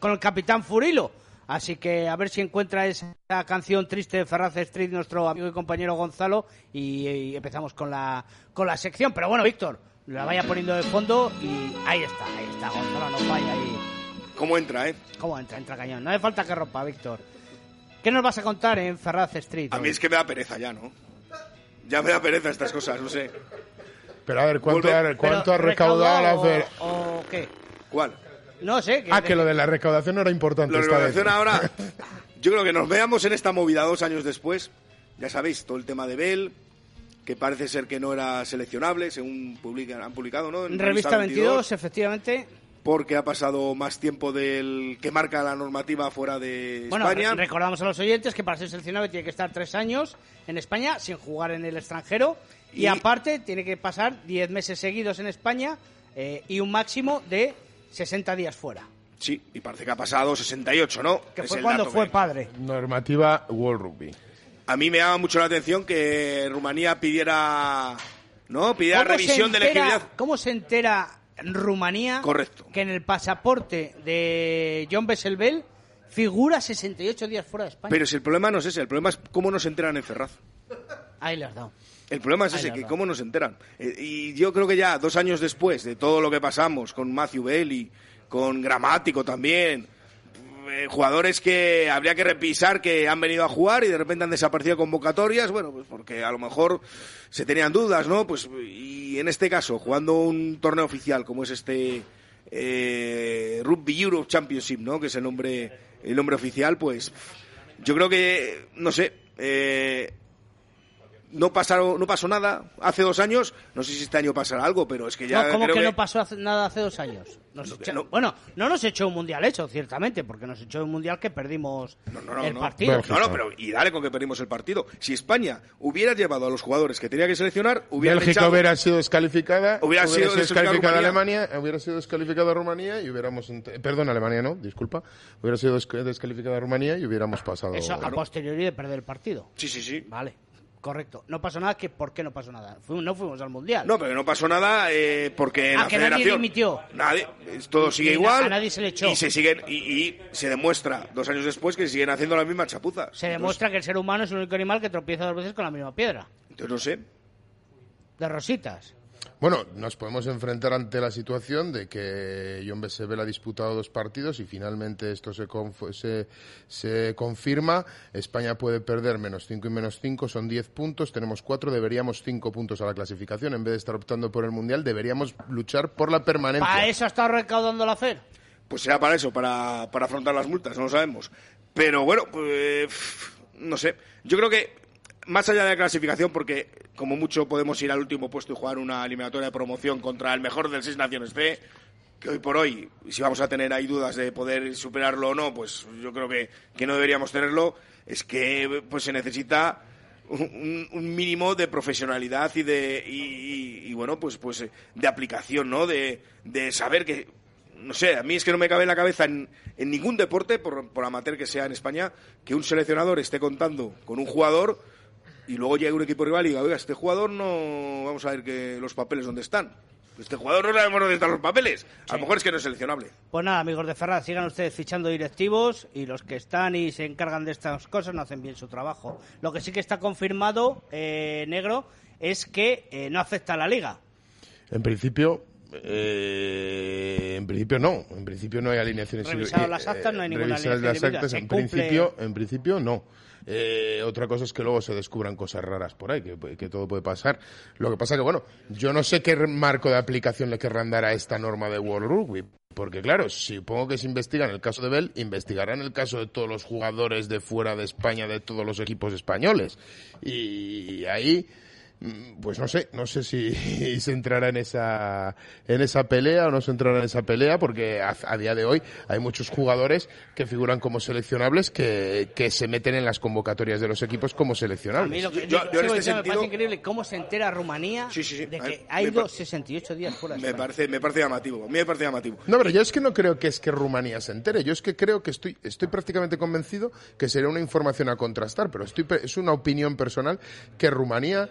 con el capitán Furilo. Así que a ver si encuentra esa canción triste de Ferraz Street, nuestro amigo y compañero Gonzalo, y, y empezamos con la, con la sección. Pero bueno, Víctor, la vaya poniendo de fondo y ahí está, ahí está, Gonzalo, no falla ahí. ¿Cómo entra, eh? ¿Cómo entra? Entra cañón. No hace falta que rompa, Víctor. ¿Qué nos vas a contar en Ferraz Street? A mí es que me da pereza ya, ¿no? Ya me da pereza estas cosas, no sé. Pero a ver, ¿cuánto, Volve- ha, cuánto ha recaudado la ¿recaudado fer- o, o qué? ¿Cuál? No sé. Ah, que lo de la recaudación no era importante. La esta vez. organización ahora, [LAUGHS] yo creo que nos veamos en esta movida dos años después. Ya sabéis, todo el tema de Bell, que parece ser que no era seleccionable, según publican, han publicado, ¿no? En Revista 22, efectivamente. Porque ha pasado más tiempo del que marca la normativa fuera de Bueno, España. re- recordamos a los oyentes que para ser seleccionable tiene que estar tres años en España sin jugar en el extranjero y, Y- aparte tiene que pasar 10 meses seguidos en España eh, y un máximo de 60 días fuera. Sí, y parece que ha pasado 68, ¿no? Que Es fue el cuando dato fue que- padre. Normativa World Rugby. A mí me llama mucho la atención que Rumanía pidiera, ¿no? Pidiera ¿Cómo se revisión de entera- elegibilidad. ¿Cómo se entera Rumanía Correcto. que en el pasaporte de John Besselbel figura 68 días fuera de España? Pero si el problema no es ese, el problema es cómo nos enteran en Ferraz. Ahí le has dado. El problema es ese, que cómo nos enteran. Eh, y yo creo que ya dos años después de todo lo que pasamos con Matthew Bailey, con Gramático también, eh, jugadores que habría que repisar que han venido a jugar y de repente han desaparecido convocatorias, bueno, pues porque a lo mejor se tenían dudas, ¿no? Pues y en este caso, jugando un torneo oficial como es este eh, Rugby Europe Championship, ¿no? Que es el nombre, el nombre oficial, pues yo creo que, no sé, eh, no pasaron, no pasó nada hace dos años. No sé si este año pasará algo, pero es que ya no, ¿cómo creo que, que, no pasó hace- nada hace dos años? Nos No, echa- no. Bueno, no nos echó un mundial hecho, ciertamente, porque nos echó un mundial que perdimos No, no, el no. partido. No, no, pero y dale con que perdimos el partido. Si España hubiera llevado a los jugadores que tenía que seleccionar, hubiera Bélgica hubiera sido descalificada, Hubiera sido descalificada descalificada Alemania, hubiera sido descalificada Rumanía y hubiéramos... Perdón, Alemania no, disculpa. Hubiera sido desca- descalificada Rumanía y hubiéramos pasado... Eso a posteriori de perder el partido. Sí, sí, sí. Vale, correcto. No pasó nada, que ¿por qué no pasó nada? No fuimos al mundial. No, pero no pasó nada eh, porque Ah, la que nadie federación... dimitió. Nadie, todo sigue igual. a nadie se le echó. Y se siguen y, y se demuestra dos años después que siguen haciendo las mismas chapuzas. Se demuestra que el ser humano es el único animal que tropieza dos veces con la misma piedra. Entonces no sé. De rositas. Bueno, nos podemos enfrentar ante la situación de que John Besebel ha disputado dos partidos y finalmente esto se, conf- se, se confirma. España puede perder menos 5 y menos 5, son 10 puntos. Tenemos 4, deberíamos 5 puntos a la clasificación. En vez de estar optando por el Mundial, deberíamos luchar por la permanencia. ¿Para eso estado recaudando la FER? Pues será para eso, para, para afrontar las multas, no lo sabemos. Pero bueno, pues no sé. Yo creo que más allá de la clasificación, porque como mucho podemos ir al último puesto y jugar una eliminatoria de promoción contra el mejor del Seis Naciones C, que hoy por hoy, si vamos a tener ahí dudas de poder superarlo o no, pues yo creo que, que no deberíamos tenerlo, es que pues se necesita un, mínimo de profesionalidad y de y, bueno pues pues de aplicación no de, de saber que no sé a mí es que no me cabe en la cabeza en, en ningún deporte por, por amateur que sea en España que un seleccionador esté contando con un jugador y luego llega un equipo rival y diga oiga este jugador no vamos a ver que los papeles dónde están Este jugador no sabemos dónde están los papeles. A lo mejor es que no es seleccionable. Pues nada, amigos de Ferraz, sigan ustedes fichando directivos y los que están y se encargan de estas cosas no hacen bien su trabajo. Lo que sí que está confirmado, eh, negro, es que eh, no afecta a la liga. En principio, eh, en principio no. En principio no hay alineaciones. Revisadas las actas, no hay ninguna revisadas las alineación actas, en cumple- principio, en principio no. Eh, otra cosa es que luego se descubran cosas raras por ahí, que, que todo puede pasar. Lo que pasa que, bueno, yo no sé qué marco de aplicación le querrán dar a esta norma de World Rugby. Porque, claro, supongo que se investiga en el caso de Bell, investigarán el caso de todos los jugadores de fuera de España, de todos los equipos españoles. Y ahí, pues no sé, no sé si [LAUGHS] se entrará en esa, en esa pelea o no se entrará en esa pelea, porque a, a día de hoy hay muchos jugadores que figuran como seleccionables que, que se meten en las convocatorias de los equipos como A mí seleccionables. lo que Yo- yo, yo en este diciendo, me sentido- parece increíble cómo se entera Rumanía Sí, sí, sí. de que ha ido par- 68 días fuera de Me parece, me parece llamativo. A mí me parece llamativo. No, pero yo es que no creo que es que Rumanía se entere. Yo es que creo que estoy, estoy prácticamente convencido que sería una información a contrastar, pero estoy, es una opinión personal que Rumanía,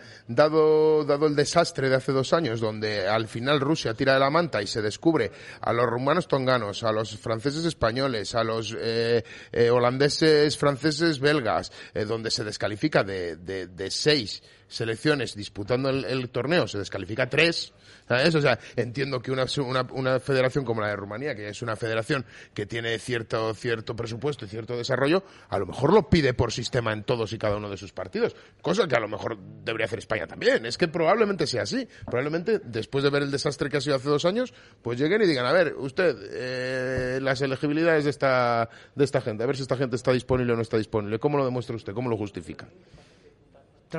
dado, dado el desastre de hace dos años, donde al final Rusia tira de la manta y se descubre a los rumanos tonganos, a los franceses españoles, a los eh, eh, holandeses, franceses, belgas, eh, donde se descalifica de, de, de seis selecciones disputando el, el torneo, se descalifica tres. ¿Sabes? O sea, entiendo que una, una, una federación como la de Rumanía, que es una federación que tiene cierto, cierto presupuesto y cierto desarrollo, a lo mejor lo pide por sistema en todos y cada uno de sus partidos. Cosa que a lo mejor debería hacer España también. Es que probablemente sea así. Probablemente, después de ver el desastre que ha sido hace dos años, pues lleguen y digan, a ver, usted, eh, las elegibilidades de esta, de esta gente, a ver si esta gente está disponible o no está disponible. ¿Cómo lo demuestra usted? ¿Cómo lo justifica?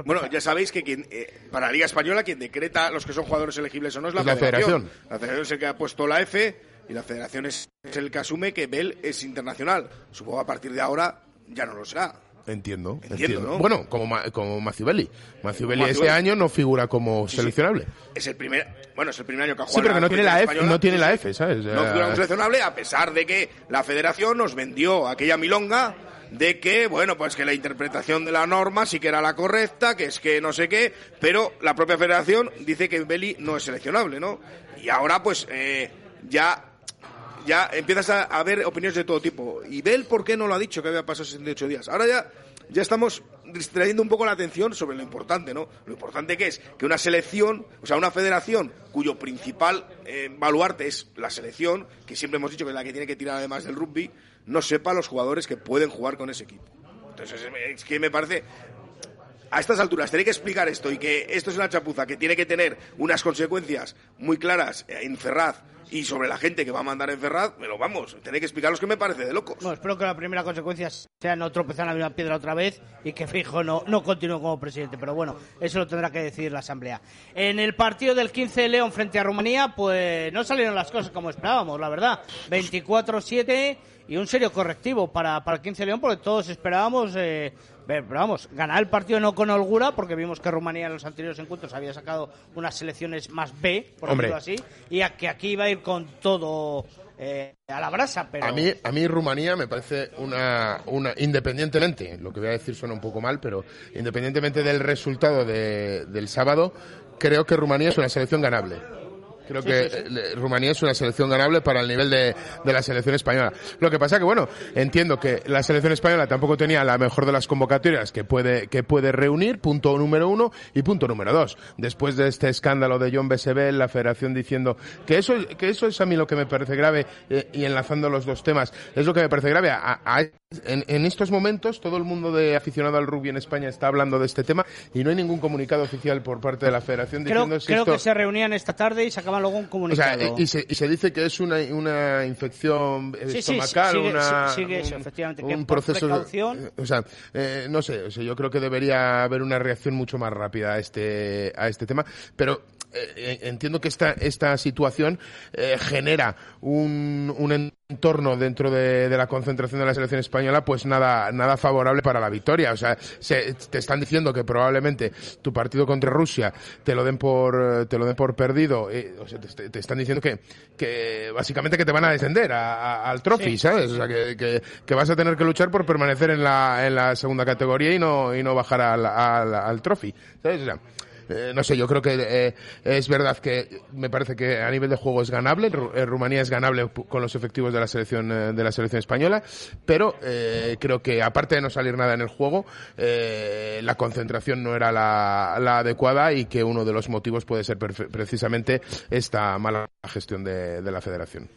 Bueno, ya sabéis que quien, eh, para la Liga Española quien decreta los que son jugadores elegibles o no es la, Es la federación. La federación es el que ha puesto la F y la federación es, es el que asume que Bell es internacional. Supongo a partir de ahora ya no lo será. Entiendo, Entiendo, entiendo. ¿no? Bueno, como, Ma- como Maciubelli. Maciubelli este año no figura como Sí, sí. seleccionable. Es el primer, bueno, es el primer año que ha Sí, jugado. pero que no tiene la F, Española. no tiene Sí, la sí. F, ¿sabes? No figura como seleccionable a pesar de que la federación nos vendió aquella milonga de que, bueno, pues que la interpretación de la norma sí que era la correcta, que es que no sé qué, pero la propia federación dice que Beli no es seleccionable, ¿no? Y ahora, pues, eh, ya ya empiezas a, a ver opiniones de todo tipo. ¿Y Bell por qué no lo ha dicho que había pasado 68 días? Ahora ya, ya estamos distrayendo un poco la atención sobre lo importante, ¿no? Lo importante que es que una selección, o sea, una federación cuyo principal eh, baluarte es la selección, que siempre hemos dicho que es la que tiene que tirar además del rugby, no sepa los jugadores que pueden jugar con ese equipo. Entonces, es, que me parece a estas alturas tenéis que explicar esto y que esto es una chapuza que tiene que tener unas consecuencias muy claras en Ferraz y sobre la gente que va a mandar en Ferraz, pero vamos, tenéis que explicaros que me parece de locos. Bueno, espero que la primera consecuencia sea no tropezar en la misma piedra otra vez y que Fijo no, no continúe como presidente. Pero bueno, eso lo tendrá que decidir la Asamblea. En el partido del 15 de León frente a Rumanía, pues no salieron las cosas como esperábamos, la verdad. 24-7 y un serio correctivo para, para el 15 de León porque todos esperábamos... Eh, vamos, ganar el partido no con holgura, porque vimos que Rumanía en los anteriores encuentros había sacado unas selecciones más B, por Hombre. decirlo así, y a que aquí iba a ir con todo eh, a la brasa, pero... A mí, a mí Rumanía me parece una, una, independientemente, lo que voy a decir suena un poco mal, pero independientemente del resultado de- del sábado, creo que Rumanía es una selección ganable. Creo Sí, que sí, sí. eh, Rumanía es una selección ganable para el nivel de, de la selección española. Lo que pasa que, bueno, entiendo que la selección española tampoco tenía la mejor de las convocatorias que puede, que puede reunir, punto número uno, y punto número dos. Después de este escándalo de John Besebel, la federación diciendo que eso, que eso es a mí lo que me parece grave, eh, y enlazando los dos temas, es lo que me parece grave. A- a- en, en estos momentos, todo el mundo de aficionado al rugby en España está hablando de este tema, y no hay ningún comunicado oficial por parte de la federación Creo, diciendo si creo esto... que se reunían esta tarde y sacaban luego un O comunicado. sea, y se, y se dice que es una, una infección Sí, sí, estomacal, sigue- una, sigue eso, un- efectivamente, que un por proceso. precaución- O sea, eh, no sé, o sea, yo creo que debería haber una reacción mucho más rápida a este, a este tema, pero eh, entiendo que esta, esta situación eh, genera un, un entorno dentro de, de la concentración de la selección española, pues nada, nada favorable para la victoria. O sea, se- te están diciendo que probablemente tu partido contra Rusia te lo den por, eh, te lo den por perdido. eh, o sea, te, te están diciendo que, que básicamente que te van a descender a- a- al trophy, Sí. ¿sabes? O sea, que, que, que vas a tener que luchar por permanecer en la, en la segunda categoría y no, y no bajar al, al, al trophy, ¿sabes? O sea, eh, no sé, yo creo que eh, es verdad que me parece que a nivel de juego es ganable, eh, Rumanía es ganable con los efectivos de la selección eh, de la selección española, pero eh, creo que aparte de no salir nada en el juego, la concentración no era la, adecuada y que uno de los motivos puede ser precisamente esta mala gestión de la federación.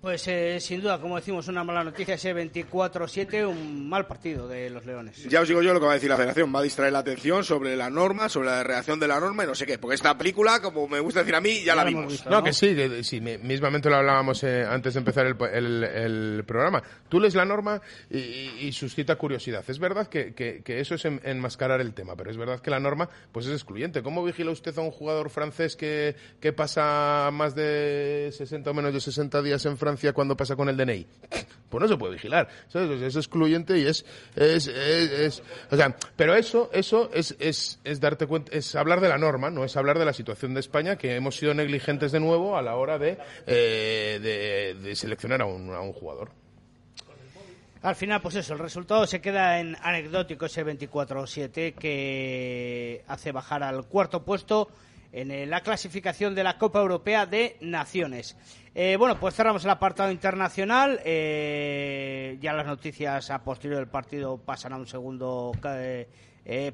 Pues eh, sin duda, como decimos, una mala noticia ese 24-7, un mal partido de los Leones. Ya os digo yo lo que va a decir la federación. Va a distraer la atención sobre la norma, sobre la redacción de la norma y no sé qué. Porque esta película, como me gusta decir a mí, ya, la vimos. No, que sí, que sí, mi- mismamente lo hablábamos eh, antes de empezar el, el- el programa. Tú lees la norma y, y- y suscita curiosidad. Es verdad que, que- que eso es en- enmascarar el tema, pero es verdad que la norma pues es excluyente. ¿Cómo vigila usted a un jugador francés que, que pasa más de 60 o menos de 60 días en Francia cuando pasa con el DNI? Pues no se puede vigilar. ¿sabes? Es excluyente y es, es, o sea, pero eso, eso es, es, es darte cuenta, es hablar de la norma, no es hablar de la situación de España, que hemos sido negligentes de nuevo a la hora de, eh, de, de seleccionar a un, a un jugador. Al final, pues eso, el resultado se queda en anecdótico ese 24-7 que hace bajar al cuarto puesto en eh, la clasificación de la Copa Europea de Naciones. Eh, bueno, pues cerramos el apartado internacional. eh, ya las noticias a posteriori del partido pasan a un segundo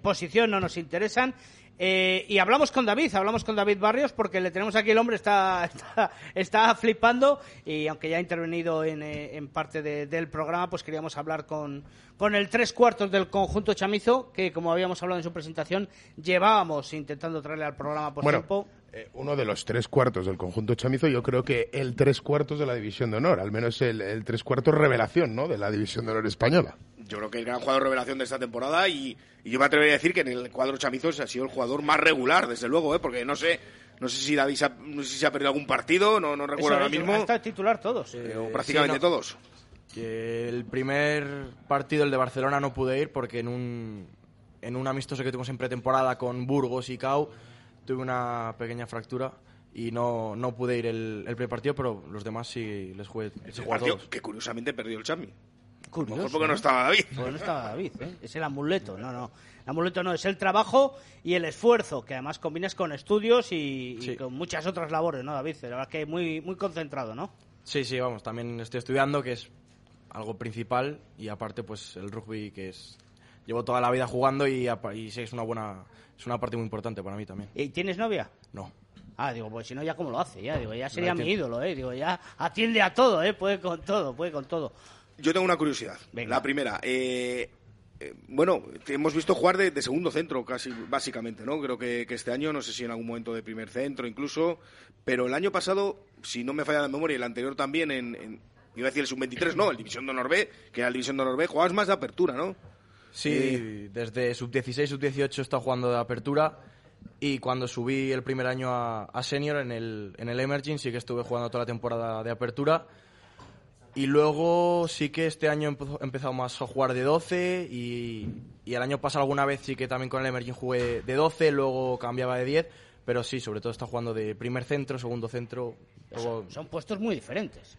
posición, no nos interesan. Eh, y hablamos con David, hablamos con David Barrios porque le tenemos aquí el hombre, está, [LAUGHS] está, está flipando y aunque ya ha intervenido en, eh, en parte de- del programa, pues queríamos hablar con, con el tres cuartos del conjunto chamizo que como habíamos hablado en su presentación llevábamos intentando traerle al programa por Bueno, tiempo. Eh, uno de los tres cuartos del conjunto chamizo, yo creo que el tres cuartos de la división de honor, al menos el, el tres cuartos revelación, ¿no? De la división de honor española. Yo creo que el gran jugador revelación de esta temporada y, y yo me atrevería a decir que en el cuadro chamizos ha sido el jugador más regular, desde luego, ¿eh? porque no sé no sé si David ha, no sé si se ha perdido algún partido, no, no recuerdo Eso ahora mismo. Está titular todos. Eh, o prácticamente sí, no. todos. Que el primer partido, el de Barcelona, no pude ir porque en un, en un amistoso que tuvimos en pretemporada con Burgos y Cau tuve una pequeña fractura y no, no pude ir el, el primer partido, pero los demás sí les jugué, les Ese jugué partido todos. que curiosamente perdió el Chami. Curioso, Mejor porque no ¿eh? estaba David. Porque no estaba David, ¿eh? [LAUGHS] Es el amuleto, no, no. El amuleto no, es el trabajo y el esfuerzo, que además combinas con estudios y, y Sí. con muchas otras labores, ¿no, David? La verdad que muy, muy concentrado, ¿no? Sí, sí, vamos, también estoy estudiando, que es algo principal, y aparte, pues el rugby, que es. Llevo toda la vida jugando y, y sí, es una buena. Es una parte muy importante para mí también. ¿Y tienes novia? No. Ah, digo, pues si no, ya cómo lo hace, ya, digo, ya sería No mi ídolo, ¿eh? Digo, ya atiende a todo, ¿eh? Puede con todo, puede con todo. Yo tengo una curiosidad. La primera, eh, eh, bueno, te hemos visto jugar de, de segundo centro casi básicamente, ¿no? Creo que, que este año, no sé si en algún momento de primer centro incluso, pero el año pasado, si no me falla la memoria, el anterior también en, en- iba a decir el sub-23, no, el División de Honor B, que era el División de Honor B, jugabas más de apertura, ¿no? Sí, desde sub-16, sub-18 he estado jugando de apertura y cuando subí el primer año a, a senior en el, en el Emerging sí que estuve jugando toda la temporada de apertura y luego sí que este año he empe- he empezado más a jugar de 12 y, y el año pasado alguna vez sí que también con el Emerging jugué de 12, luego cambiaba de 10, pero sí, sobre todo está jugando de primer centro, segundo centro. luego- Son puestos muy diferentes.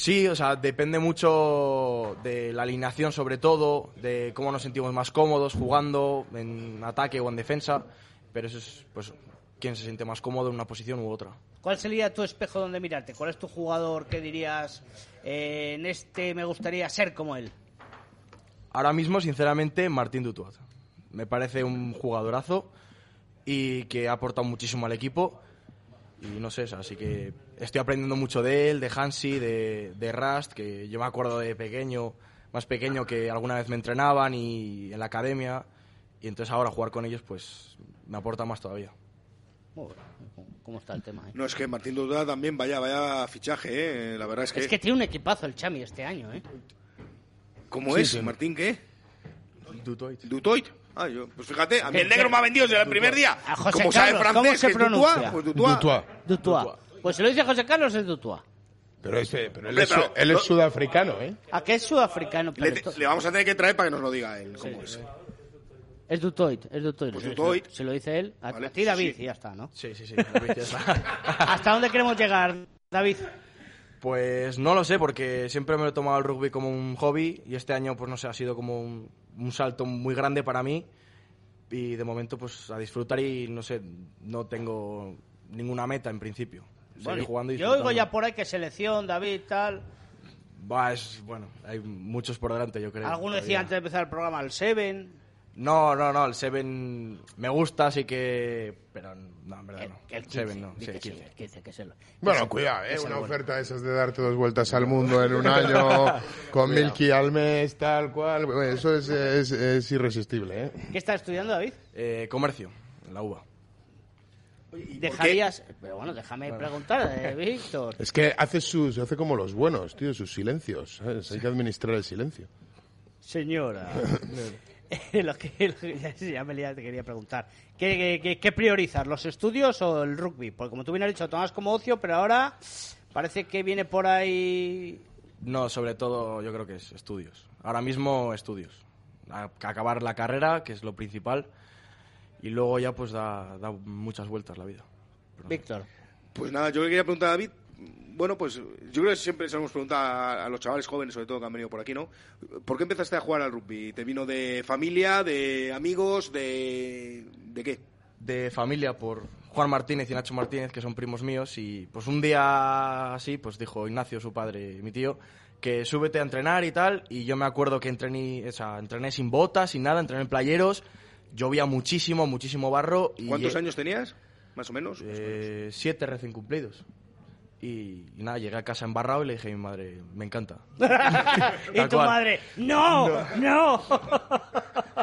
Sí, o sea, depende mucho de la alineación sobre todo, de cómo nos sentimos más cómodos jugando en ataque o en defensa, pero eso es pues quién se siente más cómodo en una posición u otra. ¿Cuál sería tu espejo donde mirarte? ¿Cuál es tu jugador que dirías, eh, en este me gustaría ser como él? Ahora mismo, sinceramente, Martín Dutuat. Me parece un jugadorazo y que ha aportado muchísimo al equipo. Y no sé, así que estoy aprendiendo mucho de él, de Hansi, de, de Rust, que yo me acuerdo de pequeño, más pequeño, que alguna vez me entrenaban y en la academia. Y entonces ahora jugar con ellos, pues me aporta más todavía. ¿Cómo está el tema? eh? No, es que Martín Dudá también, vaya, vaya fichaje, ¿eh? La verdad es que... Es que tiene un equipazo el Chami este año, ¿eh? ¿Cómo Sí, es? sí. ¿Martín qué? Dutoit. Dutoit. Ah, yo, pues fíjate, a mí ¿Qué- el negro me ha vendido desde el primer día. A José Como sabe Carlos, francés, ¿cómo se que es Dutoit, pronuncia? pues Dutoit. Dutoit. Dutoit. Pues si lo dice José Carlos es Dutoit. Pero, ese, pero él, Hombre, es, pero- él es no- sudafricano, ¿eh? ¿A qué es sudafricano? Le, Pero esto- le vamos a tener que traer para que nos lo diga él, cómo es. Es Dutoit, es Dutoit. Pues Se- Dutoit. Se lo dice él. A, Vale, a ti, sí, David, sí. y ya está, ¿no? Sí, sí, sí. David, ya está. [LAUGHS] ¿Hasta dónde queremos llegar, David? Pues no lo sé, porque siempre me lo he tomado el rugby como un hobby y este año, pues no sé, ha sido como un, un salto muy grande para mí y de momento pues a disfrutar y no sé, no tengo ninguna meta en principio. Bueno, jugando y yo oigo ya por ahí que selección, David, tal. Va, es, bueno, hay muchos por delante, yo creo. Alguno decía antes de empezar el programa el Seven. No, no, no, el Seven me gusta, así que... Pero no, en verdad no. El 15, Seven no, sí, el sí, 15. el 15, que es el- Bueno, cuidado, ¿eh? Una oferta de esas de darte dos vueltas al mundo en un [LAUGHS] año, con. Milky al mes, tal cual. bueno, Eso es, es, es irresistible, ¿eh? ¿Qué estás estudiando, David? Eh, comercio, en la UBA. Dejarías. Pero bueno, déjame preguntar, eh, [LAUGHS] Víctor. Es que hace sus, hace como los buenos, tío, sus silencios. ¿sabes? Hay que administrar el silencio. Señora. [LAUGHS] [LAUGHS] lo que, lo que- [LAUGHS] ya, me te quería preguntar. ¿Qué, qué, qué- qué priorizas, los estudios o el rugby? Porque como tú bien has dicho, tomas como ocio, pero ahora parece que viene por ahí. No, sobre todo yo creo que es estudios. Ahora mismo estudios. A- acabar la carrera, que es lo principal, y luego ya pues da, da muchas vueltas la vida. Víctor. Pues nada, yo le quería preguntar a David. Bueno, pues yo creo que siempre se lo hemos preguntado a, a los chavales jóvenes, sobre todo que han venido por aquí, ¿no? ¿Por qué empezaste a jugar al rugby? ¿Te vino de familia, de amigos, de, de qué? de familia por Juan Martínez y Nacho Martínez, que son primos míos, y pues un día así, pues dijo Ignacio, su padre, mi tío, que súbete a entrenar y tal, y yo me acuerdo que entrené, o sea, entrené sin botas, sin nada, entrené en playeros, llovía muchísimo, muchísimo barro. Y, ¿Cuántos años tenías? Más o menos. Eh, siete recién cumplidos. Y, y nada, llegué a casa embarrado y le dije a mi madre, me encanta. [LAUGHS] y tu cual. madre, ¡no! ¡No!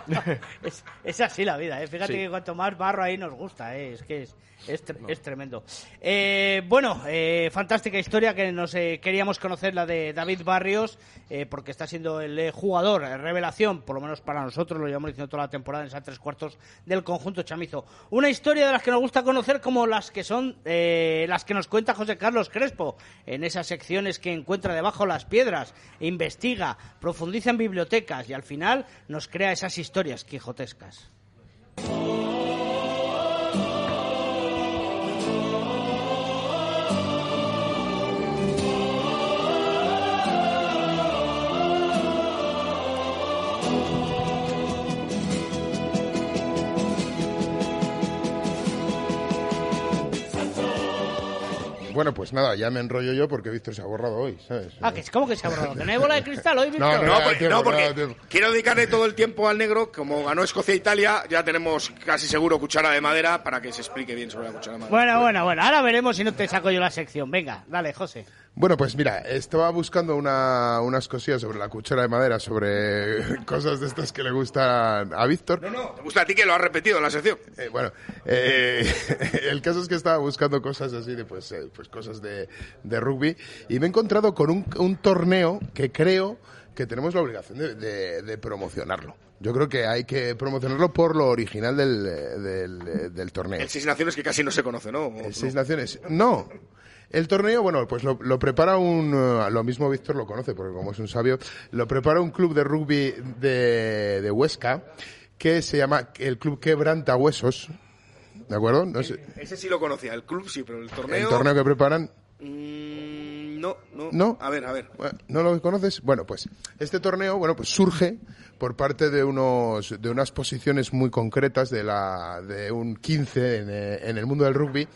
[LAUGHS] es, es así la vida, ¿eh? Fíjate Sí. que cuanto más barro ahí nos gusta, ¿eh? Es que es, es, tre- es tremendo. Eh, bueno, eh, fantástica historia que nos eh, queríamos conocer, la de David Barrios, porque está siendo el jugador revelación, por lo menos para nosotros, lo llevamos diciendo toda la temporada en esas tres cuartos del conjunto chamizo. Una historia de las que nos gusta conocer como las que son las que nos cuenta José Carlos Crespo en esas secciones que encuentra debajo las piedras, investiga, profundiza en bibliotecas y al final nos crea esas historias quijotescas. Bueno, pues nada, ya me enrollo yo porque Víctor se ha borrado hoy, ¿sabes? Ah, que ¿cómo que se ha borrado? ¿Que no hay bola de cristal hoy, Víctor? No, No, da porque, tiempo, no, porque quiero dedicarle todo el tiempo al negro. Como ganó Escocia e Italia, ya tenemos casi seguro cuchara de madera para que se explique bien sobre la cuchara de madera. Bueno, bueno, bueno. Ahora veremos si no te saco yo la sección. Venga, dale, José. Bueno, pues mira, estaba buscando una, unas cosillas sobre la cuchara de madera, sobre [LAUGHS] cosas de estas que le gustan a Víctor. No, no, te gusta a ti que lo has repetido en la sección. Eh, bueno, eh, [LAUGHS] el caso es que estaba buscando cosas así de, pues, eh, pues cosas de, de rugby y me he encontrado con un, un torneo que creo que tenemos la obligación de, de- de promocionarlo. Yo creo que hay que promocionarlo por lo original del, eh, del, eh, del torneo. El Seis Naciones que casi no se conoce, ¿no? El Seis Naciones. No. El torneo, bueno, pues lo, lo prepara un, eh, lo mismo Víctor lo conoce, porque como es un sabio, lo prepara un club de rugby de, de Huesca, que se llama el Club Quebranta Huesos, ¿de acuerdo? No sé, Ese sí lo conocía, el club sí, pero el torneo... el torneo que preparan, Mm, no, no. ¿No? A ver, a ver. ¿No lo conoces? Bueno, pues este torneo, bueno, pues surge por parte de unos de unas posiciones muy concretas de la de un 15 en, eh, en el mundo del rugby.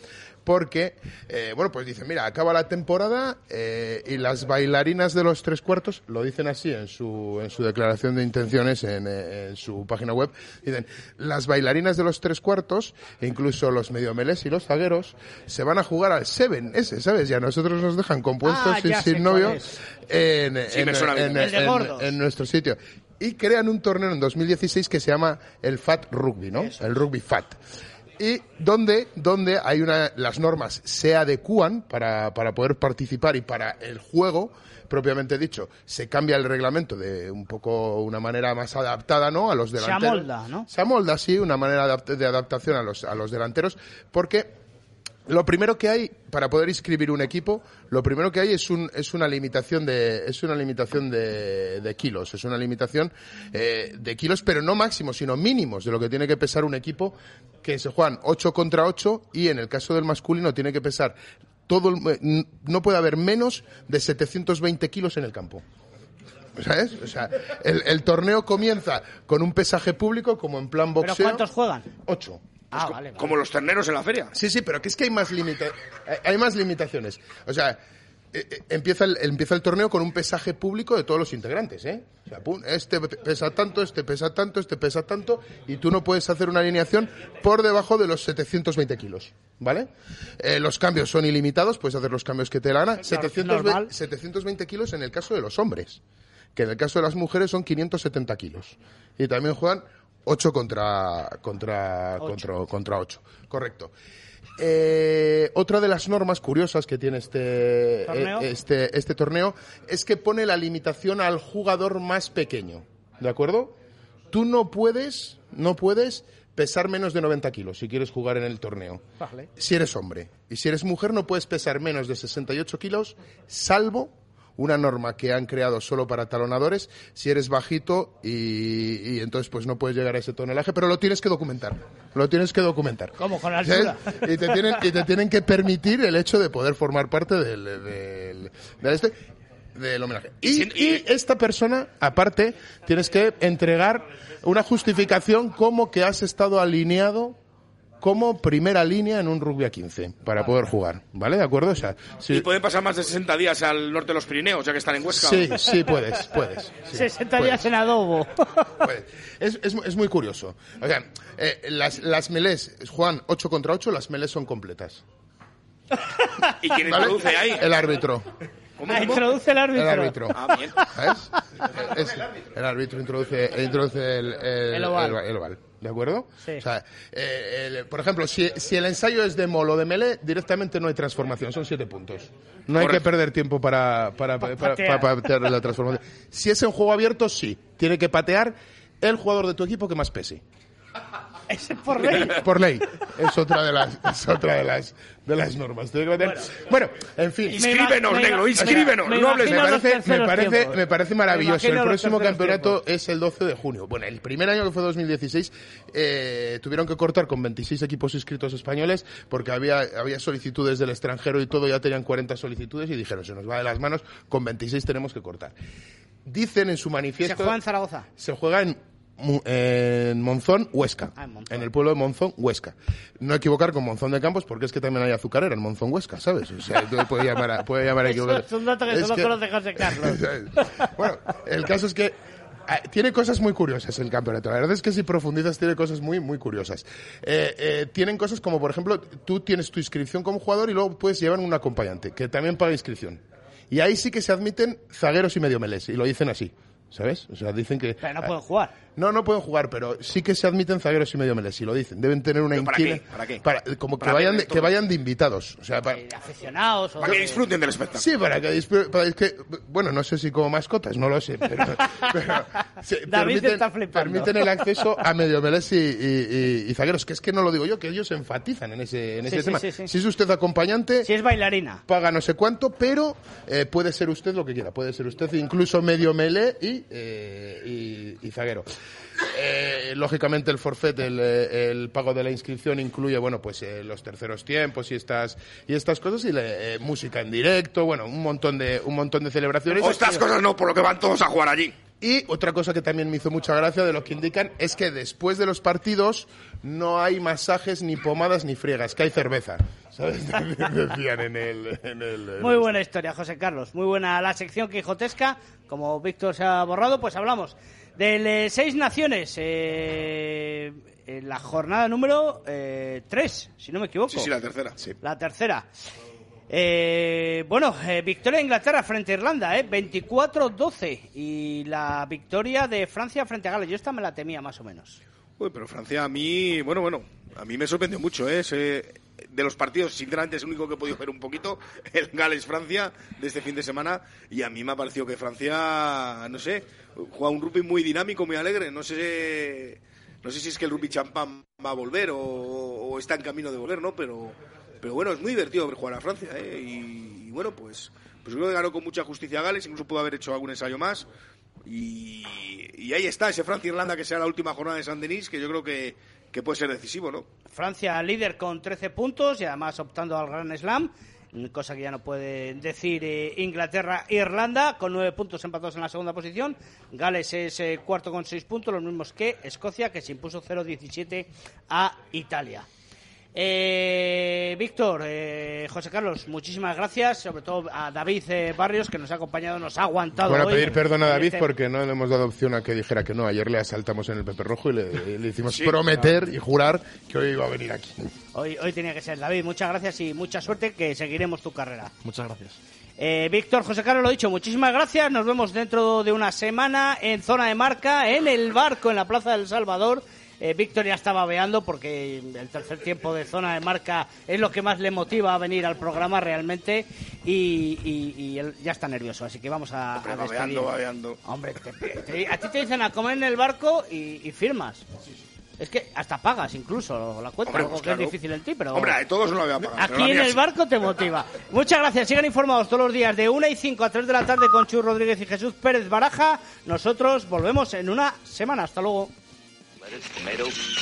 Porque, eh, bueno, pues dicen, mira, acaba la temporada eh, y las bailarinas de los tres cuartos, lo dicen así en su, en su declaración de intenciones en, eh, en su página web, dicen, las bailarinas de los tres cuartos, e incluso los mediomeles y los zagueros, se van a jugar al Seven, ese, ¿sabes? Y a nosotros nos dejan compuestos Ah, y sé sin novio en, Sí, en nuestro sitio. Y crean un torneo en 2016 que se llama el FAT Rugby, ¿no? El Rugby FAT. Y donde, donde hay una, las normas se adecúan para, para poder participar y para el juego, propiamente dicho, se cambia el reglamento de un poco una manera más adaptada, ¿no? A los Se delanteros. amolda, ¿no? Se amolda, sí, una manera de adaptación a los, a los delanteros, porque lo primero que hay para poder inscribir un equipo, lo primero que hay es un es una limitación de es una limitación de, de kilos, es una limitación eh, de kilos, pero no máximos, sino mínimos de lo que tiene que pesar un equipo que se juegan 8 contra 8 y en el caso del masculino tiene que pesar todo el- eh, no puede haber menos de 720 kilos en el campo. ¿Sabes? O sea, el, el torneo comienza con un pesaje público como en plan boxeo. ¿Pero cuántos juegan? Ocho. Ah, vale, vale. Como los terneros en la feria. Sí, sí, pero que es que hay más, limita hay- hay más limitaciones. O sea, eh, eh, empieza, el, empieza el torneo con un pesaje público de todos los integrantes, ¿eh? O sea, pum, este pe- pesa tanto, este pesa tanto, este pesa tanto, y tú no puedes hacer una alineación por debajo de los 720 kilos, ¿vale? Eh, los cambios son ilimitados, puedes hacer los cambios que te la gana. 720, normal. 720 kilos en el caso de los hombres, que en el caso de las mujeres son 570 kilos. Y también juegan 8 contra, contra, contra, contra 8. Correcto. Eh, otra de las normas curiosas que tiene este ¿Torneo? eh, este, este torneo es que pone la limitación al jugador más pequeño. ¿De acuerdo? Tú no puedes, no puedes pesar menos de 90 kilos si quieres jugar en el torneo. Vale. Si eres hombre. Y si eres mujer no puedes pesar menos de 68 kilos, salvo una norma que han creado solo para talonadores, si eres bajito y, y entonces pues no puedes llegar a ese tonelaje, pero lo tienes que documentar. Lo tienes que documentar. ¿Cómo? Con la ¿Sabes? altura. Y te tienen, y te tienen que permitir el hecho de poder formar parte del, del, del este del homenaje. Y, y esta persona, aparte, tienes que entregar una justificación como que has estado alineado como primera línea en un rugby a 15 para poder jugar, ¿vale? ¿De acuerdo? O sea, si- Y pueden pasar más de 60 días al norte de los Pirineos, ya que están en Huesca. sí, sí puedes, puedes. [LAUGHS] sí, 60 puedes. días en adobo. [LAUGHS] Es, es, es muy curioso. O sea, eh, las, las melés juegan 8 contra 8, las melés son completas. [LAUGHS] ¿Y quién ¿Vale? introduce ahí? El árbitro. ¿Cómo, Ah, cómo? introduce el árbitro. El árbitro. Ah, bien. ¿Sabes? [LAUGHS] Es- el árbitro introduce, introduce el, el- El oval. el- el oval. ¿De acuerdo? Sí. O sea, eh, el- por ejemplo, si, si el ensayo es de molo o de melee, directamente no hay transformación, son siete puntos. No hay que perder tiempo para, para, para, para- patear. para patear la transformación. Si es en juego abierto, sí. Tiene que patear el jugador de tu equipo que más pese. Es por ley. [LAUGHS] Por ley. Es otra de las, es otra de las, de las normas. Bueno, en fin. Inscríbenos, negro, inscríbenos. me no hables Me parece, me, parece, me parece maravilloso. El próximo campeonato es el 12 de junio. Bueno, el primer año que fue 2016 eh, tuvieron que cortar con 26 equipos inscritos españoles porque había, había solicitudes del extranjero y todo, ya tenían 40 solicitudes y dijeron, se nos va de las manos, con 26 tenemos que cortar. Dicen en su Se manifiesto... juega en Zaragoza. Se juega en, en Monzón, Huesca. Ah, en Monzón. el pueblo de Monzón, Huesca. No equivocar con Monzón de Campos porque es que también hay azucarera en Monzón, Huesca, ¿sabes? O sea, tú puede llamar a, puede llamar a equivocar. es un dato que Es solo que- conoce José Carlos. [LAUGHS] bueno, el caso es que ah, tiene cosas muy curiosas el campeonato. La verdad es que si profundizas tiene cosas muy, muy curiosas. Eh, eh, tienen cosas como, por ejemplo, tú tienes tu inscripción como jugador y luego puedes llevar un acompañante que también paga inscripción. Y ahí sí que se admiten zagueros y medio melés, y lo dicen así. ¿Sabes? O sea, dicen que... Pero no pueden jugar. No, no pueden jugar, pero sí que se admiten zagueros y medio melés, y lo dicen. Deben tener una ¿Pero para inquina- qué? ¿Para qué? para- como que vayan, de, que vayan de invitados. O sea, para, De aficionados o Para que de- disfruten del espectáculo. Sí, para que, para que bueno, no sé si como mascotas, no lo sé, pero, [LAUGHS] David permiten, está flipando. permiten el acceso a medio melés y, y- y- y zagueros, que es que no lo digo yo, que ellos enfatizan en ese, en Sí, ese sí, tema. sí, sí. Si es usted acompañante, Si es bailarina. paga no sé cuánto, pero eh, puede ser usted lo que quiera, puede ser usted incluso medio melé y, eh, y, y zaguero. Eh, lógicamente el forfait, el, eh, el pago de la inscripción incluye, bueno, pues eh, los terceros tiempos y estas y estas cosas y le- eh, música en directo, bueno, un montón de un montón de celebraciones. O estas cosas no, por lo que van todos a jugar allí. Y otra cosa que también me hizo mucha gracia de lo que indican es que después de los partidos no hay masajes, ni pomadas, ni friegas, que hay cerveza. [LAUGHS] ¿Sabes? [LAUGHS] Decían en el... en el- Muy buena historia, José Carlos. Muy buena la sección quijotesca. Como Víctor se ha borrado, pues hablamos de eh, seis naciones. eh, en la jornada número eh, tres, si no me equivoco. Sí, sí, la tercera. La tercera. Eh, bueno, eh, victoria de Inglaterra frente a Irlanda, eh, 24-12. Y la victoria de Francia frente a Gales. Yo esta me la temía más o menos. Uy, pero Francia a mí, bueno, bueno, a mí me sorprendió mucho, ¿eh? Ese- de los partidos, sinceramente, es el único que he podido ver un poquito, [LAUGHS] el Gales-Francia de este fin de semana, y a mí me ha parecido que Francia, no sé, juega un rugby muy dinámico, muy alegre, no sé, no sé si es que el rugby champán va a volver o, está en camino de volver, ¿no? Pero, pero bueno, es muy divertido ver jugar a Francia, ¿eh? Y, bueno, pues, pues creo que ganó con mucha justicia Gales, incluso pudo haber hecho algún ensayo más, y, y ahí está, ese Francia-Irlanda que será la última jornada de San Denis, que yo creo que, que puede ser decisivo, ¿no? Francia líder con 13 puntos y además optando al Gran Slam. cosa que ya no puede decir eh, Inglaterra e Irlanda, con nueve puntos empatados en la segunda posición. Gales es eh, cuarto con seis puntos, los mismos que Escocia, que se impuso 0-17 a Italia. Eh, Víctor, eh, José Carlos, muchísimas gracias, sobre todo a David eh, Barrios, que nos ha acompañado, nos ha aguantado. Bueno, hoy pedir perdón a en David este- porque no le hemos dado opción a que dijera que no. Ayer le asaltamos en el Pepe Rojo y le, le hicimos Sí, prometer y jurar que hoy iba a venir aquí. Hoy, hoy tenía que ser David, muchas gracias y mucha suerte, que seguiremos tu carrera. Muchas gracias. Eh, Víctor, José Carlos, lo dicho, muchísimas gracias. Nos vemos dentro de una semana en zona de marca, en el barco, en la Plaza del Salvador. Eh, Víctor ya estaba veando porque el tercer tiempo de zona de marca es lo que más le motiva a venir al programa realmente y, y- y él ya está nervioso, así que vamos a, Hombre, a babeando, despedir. babeando. Hombre, te- te- a ti te dicen a comer en el barco y, y firmas. Es que hasta pagas incluso la cuenta, Hombre, que es difícil en ti, pero... Hombre, todos no lo había pagado. Aquí en el sí. barco te motiva. Muchas gracias. Sigan informados todos los días de 1 y 5 a 3 de la tarde con Chu Rodríguez y Jesús Pérez Baraja. Nosotros volvemos en una semana. Hasta luego. Lettuce, tomatoes.